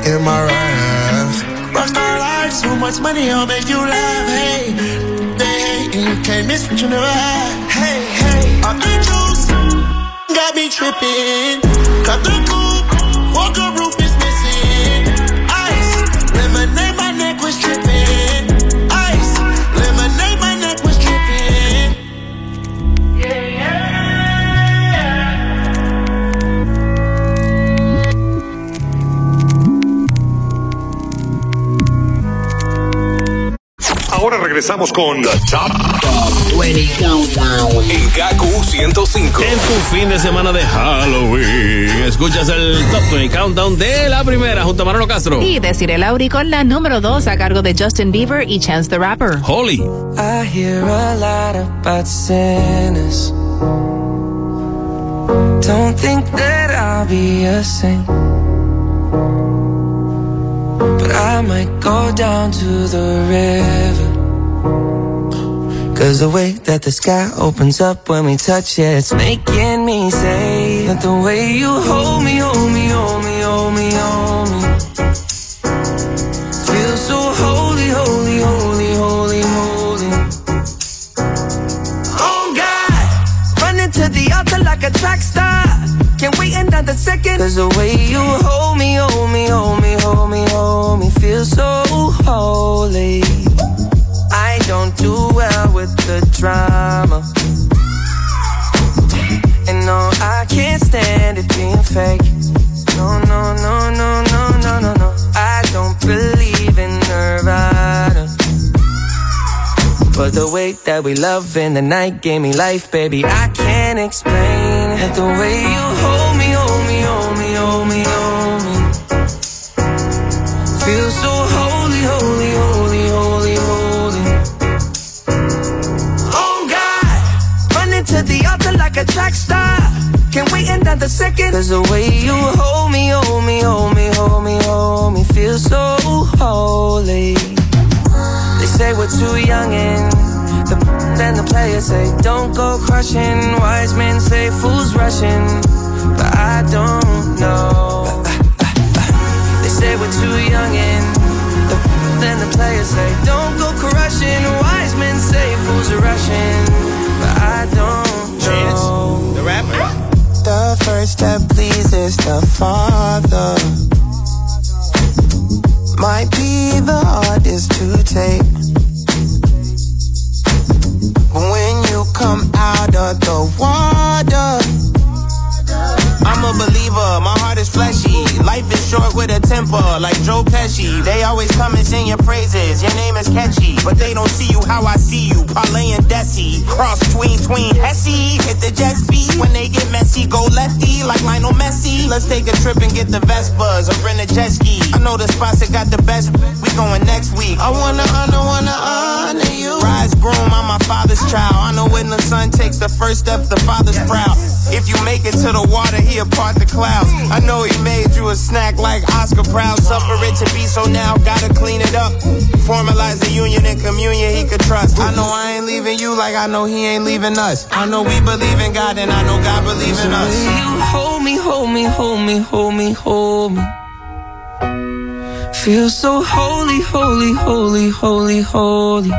in my raps. Rockstar life, so much money, I'll make you laugh. Hey, they hate and you can't miss what you never had. Hey, hey, Off the juice, got me tripping. Cut the coupe, walker roof Ahora regresamos con The Top, Top 20 Countdown en Gaku 105. En tu fin de semana de Halloween, escuchas el Top 20 Countdown de la primera junto a Manolo Castro. Y Desiree Lauri con la número 2 a cargo de Justin Bieber y Chance the Rapper. Holly. I hear a lot about sinners. Don't think that I'll be a saint. But I might go down to the river. Cause the way that the sky opens up when we touch it, it's making me say that the way you hold me, hold me, hold me, hold me, hold me. Feel so holy, holy, holy, holy, holy. Oh God, running to the altar like a track star. Can't wait another second. Cause the way you hold me, hold me, hold me, hold me, hold me, feel so holy. Don't do well with the drama. And no, I can't stand it being fake. No, no, no, no, no, no, no, no. I don't believe in Nirvana. But the way that we love in the night gave me life, baby. I can't explain it. The way you hold me, hold me, hold me, hold me, hold me. Feel so holy, holy, holy, like a track star. Can't wait another second. Cause the way you hold me, hold me, hold me, hold me, hold me, feel so holy. They say we're too young and the then the players say don't go crushing. Wise men say fools rushing, but I don't know. They say we're too young and the then the players say don't go crushing. Wise men say fools are rushing, but I don't know. The rapper. The first step pleases the Father. Might be the hardest to take. When you come out of the water, A believer, my heart is fleshy. Life is short with a temper, like Joe Pesci. They always come and sing your praises, your name is catchy. But they don't see you how I see you, Parlay and Desi. Cross tween, tween, Hesse. Hit the jet speed, when they get messy, go lefty, like Lionel Messi. Let's take a trip and get the Vespas or rent a jet ski. I know the spots that got the best, we going next week. I wanna honor, wanna honor you. Rise groom, I'm my father's child. I know when the son takes the first step, the father's proud. If you make it to the water, he'll part the clouds. I know he made you a snack like Oscar Proud. Suffer it to be so now, gotta clean it up. Formalize the union and communion he could trust. I know I ain't leaving you like I know he ain't leaving us. I know we believe in God and I know God believe in us. You hold me, hold me, hold me, hold me, hold me. Feel so holy, holy, holy, holy, holy.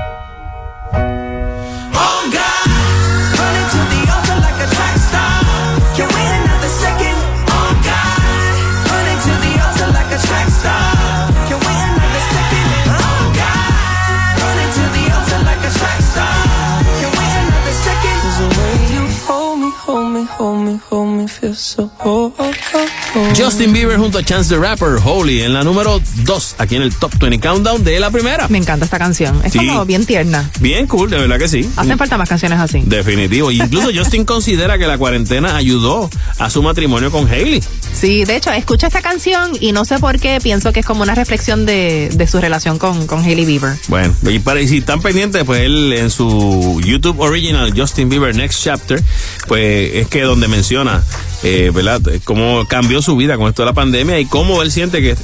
Hold me, hold me, feel so oh, oh, oh, oh. Justin Bieber junto a Chance the Rapper, Holy, en la número 2, aquí en el Top 20 Countdown de la primera. Me encanta esta canción. Es Sí. como bien tierna. Bien cool, de verdad que sí. Hacen falta más canciones así. Definitivo. Incluso Justin considera que la cuarentena ayudó a su matrimonio con Hailey. Sí, de hecho, escucho esta canción y no sé por qué pienso que es como una reflexión de, de su relación con, con Hailey Bieber. Bueno, y, para, y si están pendientes, pues él en su YouTube original, Justin Bieber Next Chapter, pues es que donde menciona, eh, ¿verdad?, cómo cambió su vida con esto de la pandemia y cómo él siente que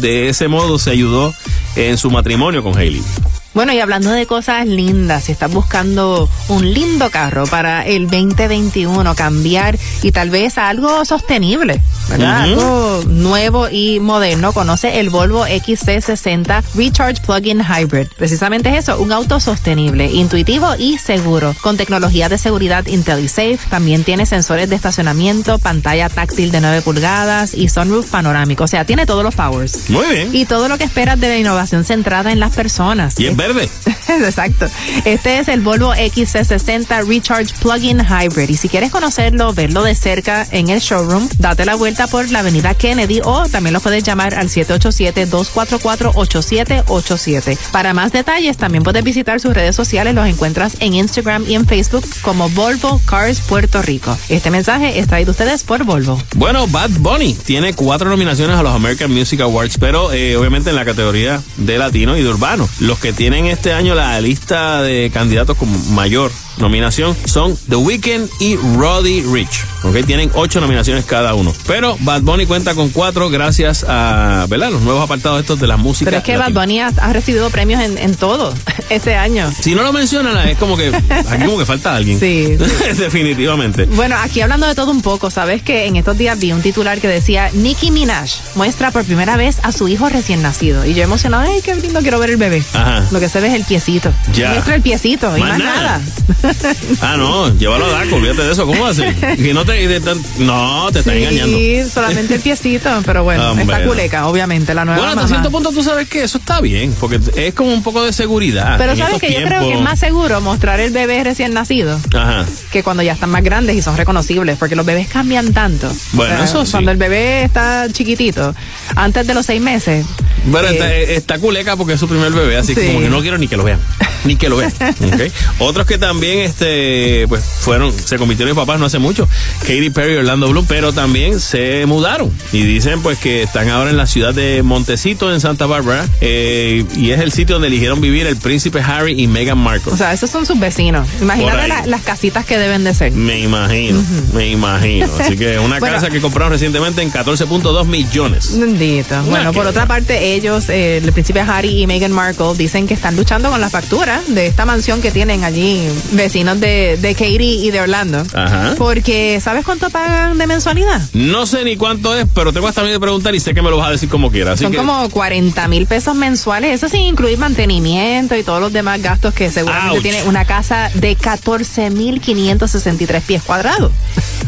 de ese modo se ayudó en su matrimonio con Hailey. Bueno, y hablando de cosas lindas, si estás buscando un lindo carro para el 2021, cambiar y tal vez algo sostenible, ¿verdad? Algo nuevo y moderno, conoce el Volvo XC60 Recharge Plug-in Hybrid. Precisamente es eso, un auto sostenible, intuitivo y seguro, con tecnología de seguridad IntelliSafe. También tiene sensores de estacionamiento, pantalla táctil de 9 pulgadas y sunroof panorámico. O sea, tiene todos los powers. Muy bien. Y todo lo que esperas de la innovación centrada en las personas. Y verde. Exacto. Este es el Volvo XC60 Recharge Plug-in Hybrid. Y si quieres conocerlo, verlo de cerca en el showroom, date la vuelta por la avenida Kennedy o también lo puedes llamar al 787-244-8787. Para más detalles, también puedes visitar sus redes sociales. Los encuentras en Instagram y en Facebook como Volvo Cars Puerto Rico. Este mensaje es traído a ustedes por Volvo. Bueno, Bad Bunny tiene cuatro nominaciones a los American Music Awards, pero eh, obviamente en la categoría de latino y de urbano. Los que tienen este año la lista de candidatos con mayor nominación son The Weeknd y Roddy Rich. ¿ok? Tienen ocho nominaciones cada uno. Pero Bad Bunny cuenta con cuatro gracias a ¿verdad? los nuevos apartados estos de la música. Pero es que Bad. Bunny ha, ha recibido premios en, en todo este año. Si no lo mencionan, es como que aquí como que falta alguien. Sí, Definitivamente. Bueno, aquí hablando de todo un poco, sabes que en estos días vi un titular que decía Nicki Minaj muestra por primera vez a su hijo recién nacido. Y yo emocionado, ay, qué lindo, quiero ver el bebé. Ajá. Lo que se ve es el piecito. Ya. Muestra el piecito y Más más nada. nada. Ah, no, llévalo a Daco, olvídate de eso. ¿Cómo? Que no te, te- te- no, te está engañando. Sí, solamente el piecito, pero bueno, Hombre. está culeca, obviamente, la nueva Bueno, hasta mamá. cierto punto tú sabes que eso está bien, porque es como un poco de seguridad. Pero sabes que yo creo que es más seguro mostrar el bebé recién nacido Ajá. que cuando ya están más grandes y son reconocibles, porque los bebés cambian tanto. Bueno, eso sí. Cuando el bebé está chiquitito, antes de los seis meses. Bueno, eh, está, está culeca porque es su primer bebé, así que como que no quiero ni que lo vean. Ni que lo vean. ¿ok? Otros que también este pues fueron, se convirtieron en papás no hace mucho, Katy Perry y Orlando Bloom, pero también se mudaron. Y dicen pues que están ahora en la ciudad de Montecito, en Santa Bárbara, eh, y es el sitio donde eligieron vivir el príncipe Harry y Meghan Markle. O sea, esos son sus vecinos. Imagínate la- las casitas que deben de ser. Me imagino, me imagino. Así que una Bueno. casa que compraron recientemente en 14.2 millones. Bendito. Bueno, por otra parte, ellos, eh, el príncipe Harry y Meghan Markle, dicen que están luchando con la factura de esta mansión que tienen allí, vecinos de, de Katie y de Orlando. Ajá. Porque, ¿sabes cuánto pagan de mensualidad? No sé ni cuánto es, pero tengo hasta mí de preguntar y sé que me lo vas a decir como quieras. Son que, como 40 mil pesos mensuales, eso sin incluir mantenimiento y todos los demás gastos que seguramente Ouch. tiene una casa de 14 mil 563 pies cuadrados.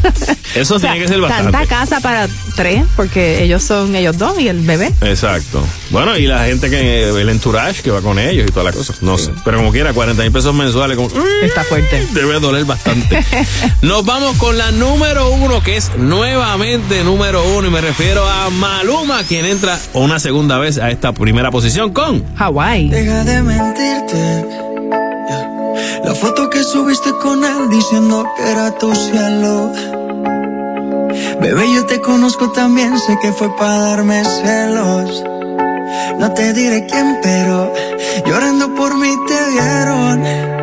Eso O sea, tiene que ser bastante. Tanta casa para tres, porque ellos son ellos dos y el bebé. Exacto. Bueno, y la gente que el entourage que va con ellos y toda la cosa. No sé. Pero como quiera, 40 mil pesos mensuales. Como, Está fuerte. Debe doler bastante. Nos vamos con la número uno, que es nuevamente número uno. Y me refiero a Maluma, quien entra una segunda vez a esta primera posición con Hawaii. Deja de mentirte. La foto que subiste con él diciendo que era tu cielo. Bebé, yo te conozco también, sé que fue para darme celos. No te diré quién, pero llorando por mí te vieron.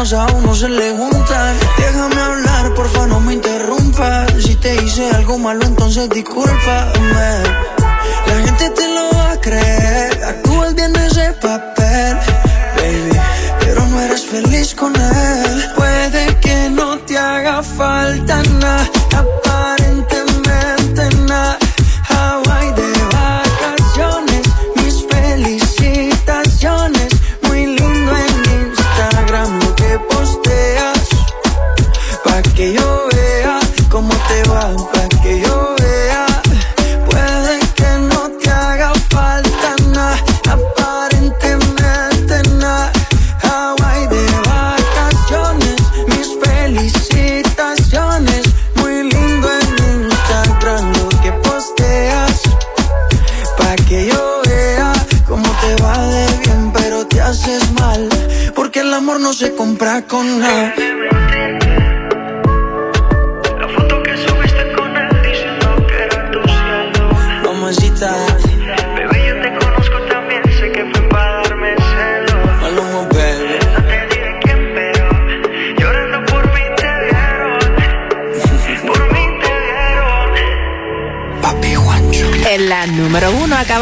problemas a uno se le juntan. Déjame hablar, porfa, no me interrumpas. Si te hice algo malo, entonces discúlpame. La gente te lo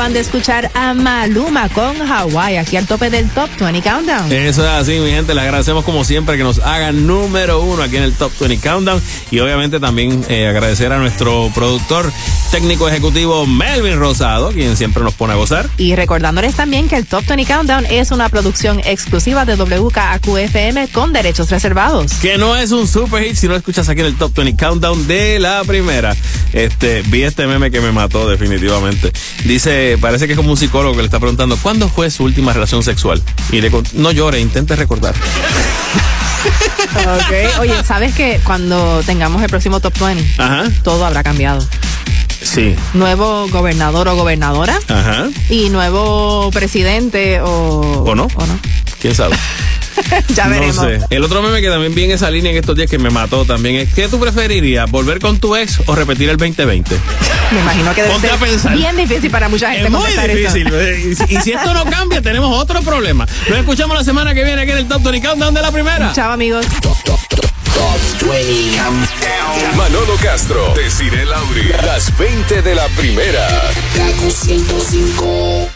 acaban de escuchar a Maluma con Hawaii, aquí al tope del Top 20 Countdown. Eso es así, mi gente. Le agradecemos como siempre que nos hagan número uno aquí en el Top 20 Countdown. Y obviamente también eh, agradecer a nuestro productor técnico ejecutivo Melvin Rosado, quien siempre nos pone a gozar. Y recordándoles también que el Top 20 Countdown es una producción exclusiva de WKAQ-FM con derechos reservados. Que no es un super hit si no escuchas aquí en el Top 20 Countdown de la primera. Este, vi este meme que me mató definitivamente. Dice, parece que es como un psicólogo que le está preguntando, ¿cuándo fue su última relación sexual? Y le no llore, intente recordar. Ok. Oye, ¿sabes que cuando tengamos el próximo Top 20, Ajá. todo habrá cambiado? Sí. Nuevo gobernador o gobernadora Ajá. y nuevo presidente o... ¿O no? ¿O no? ¿Quién sabe? ya veremos. No sé. El otro meme que también vi en esa línea en estos días que me mató también es ¿qué tú preferirías? ¿Volver con tu ex o repetir el 2020? Me imagino que debe Ponte ser bien difícil para mucha gente Es muy eso. difícil. eh, Y si- y si esto no cambia, tenemos otro problema. Nos escuchamos la semana que viene aquí en el Top 20 Countdown de la primera. Chao, amigos. Top 20 Countdown. Manolo Castro, Desiree Lauri, las 20 de la primera. Kaku 105.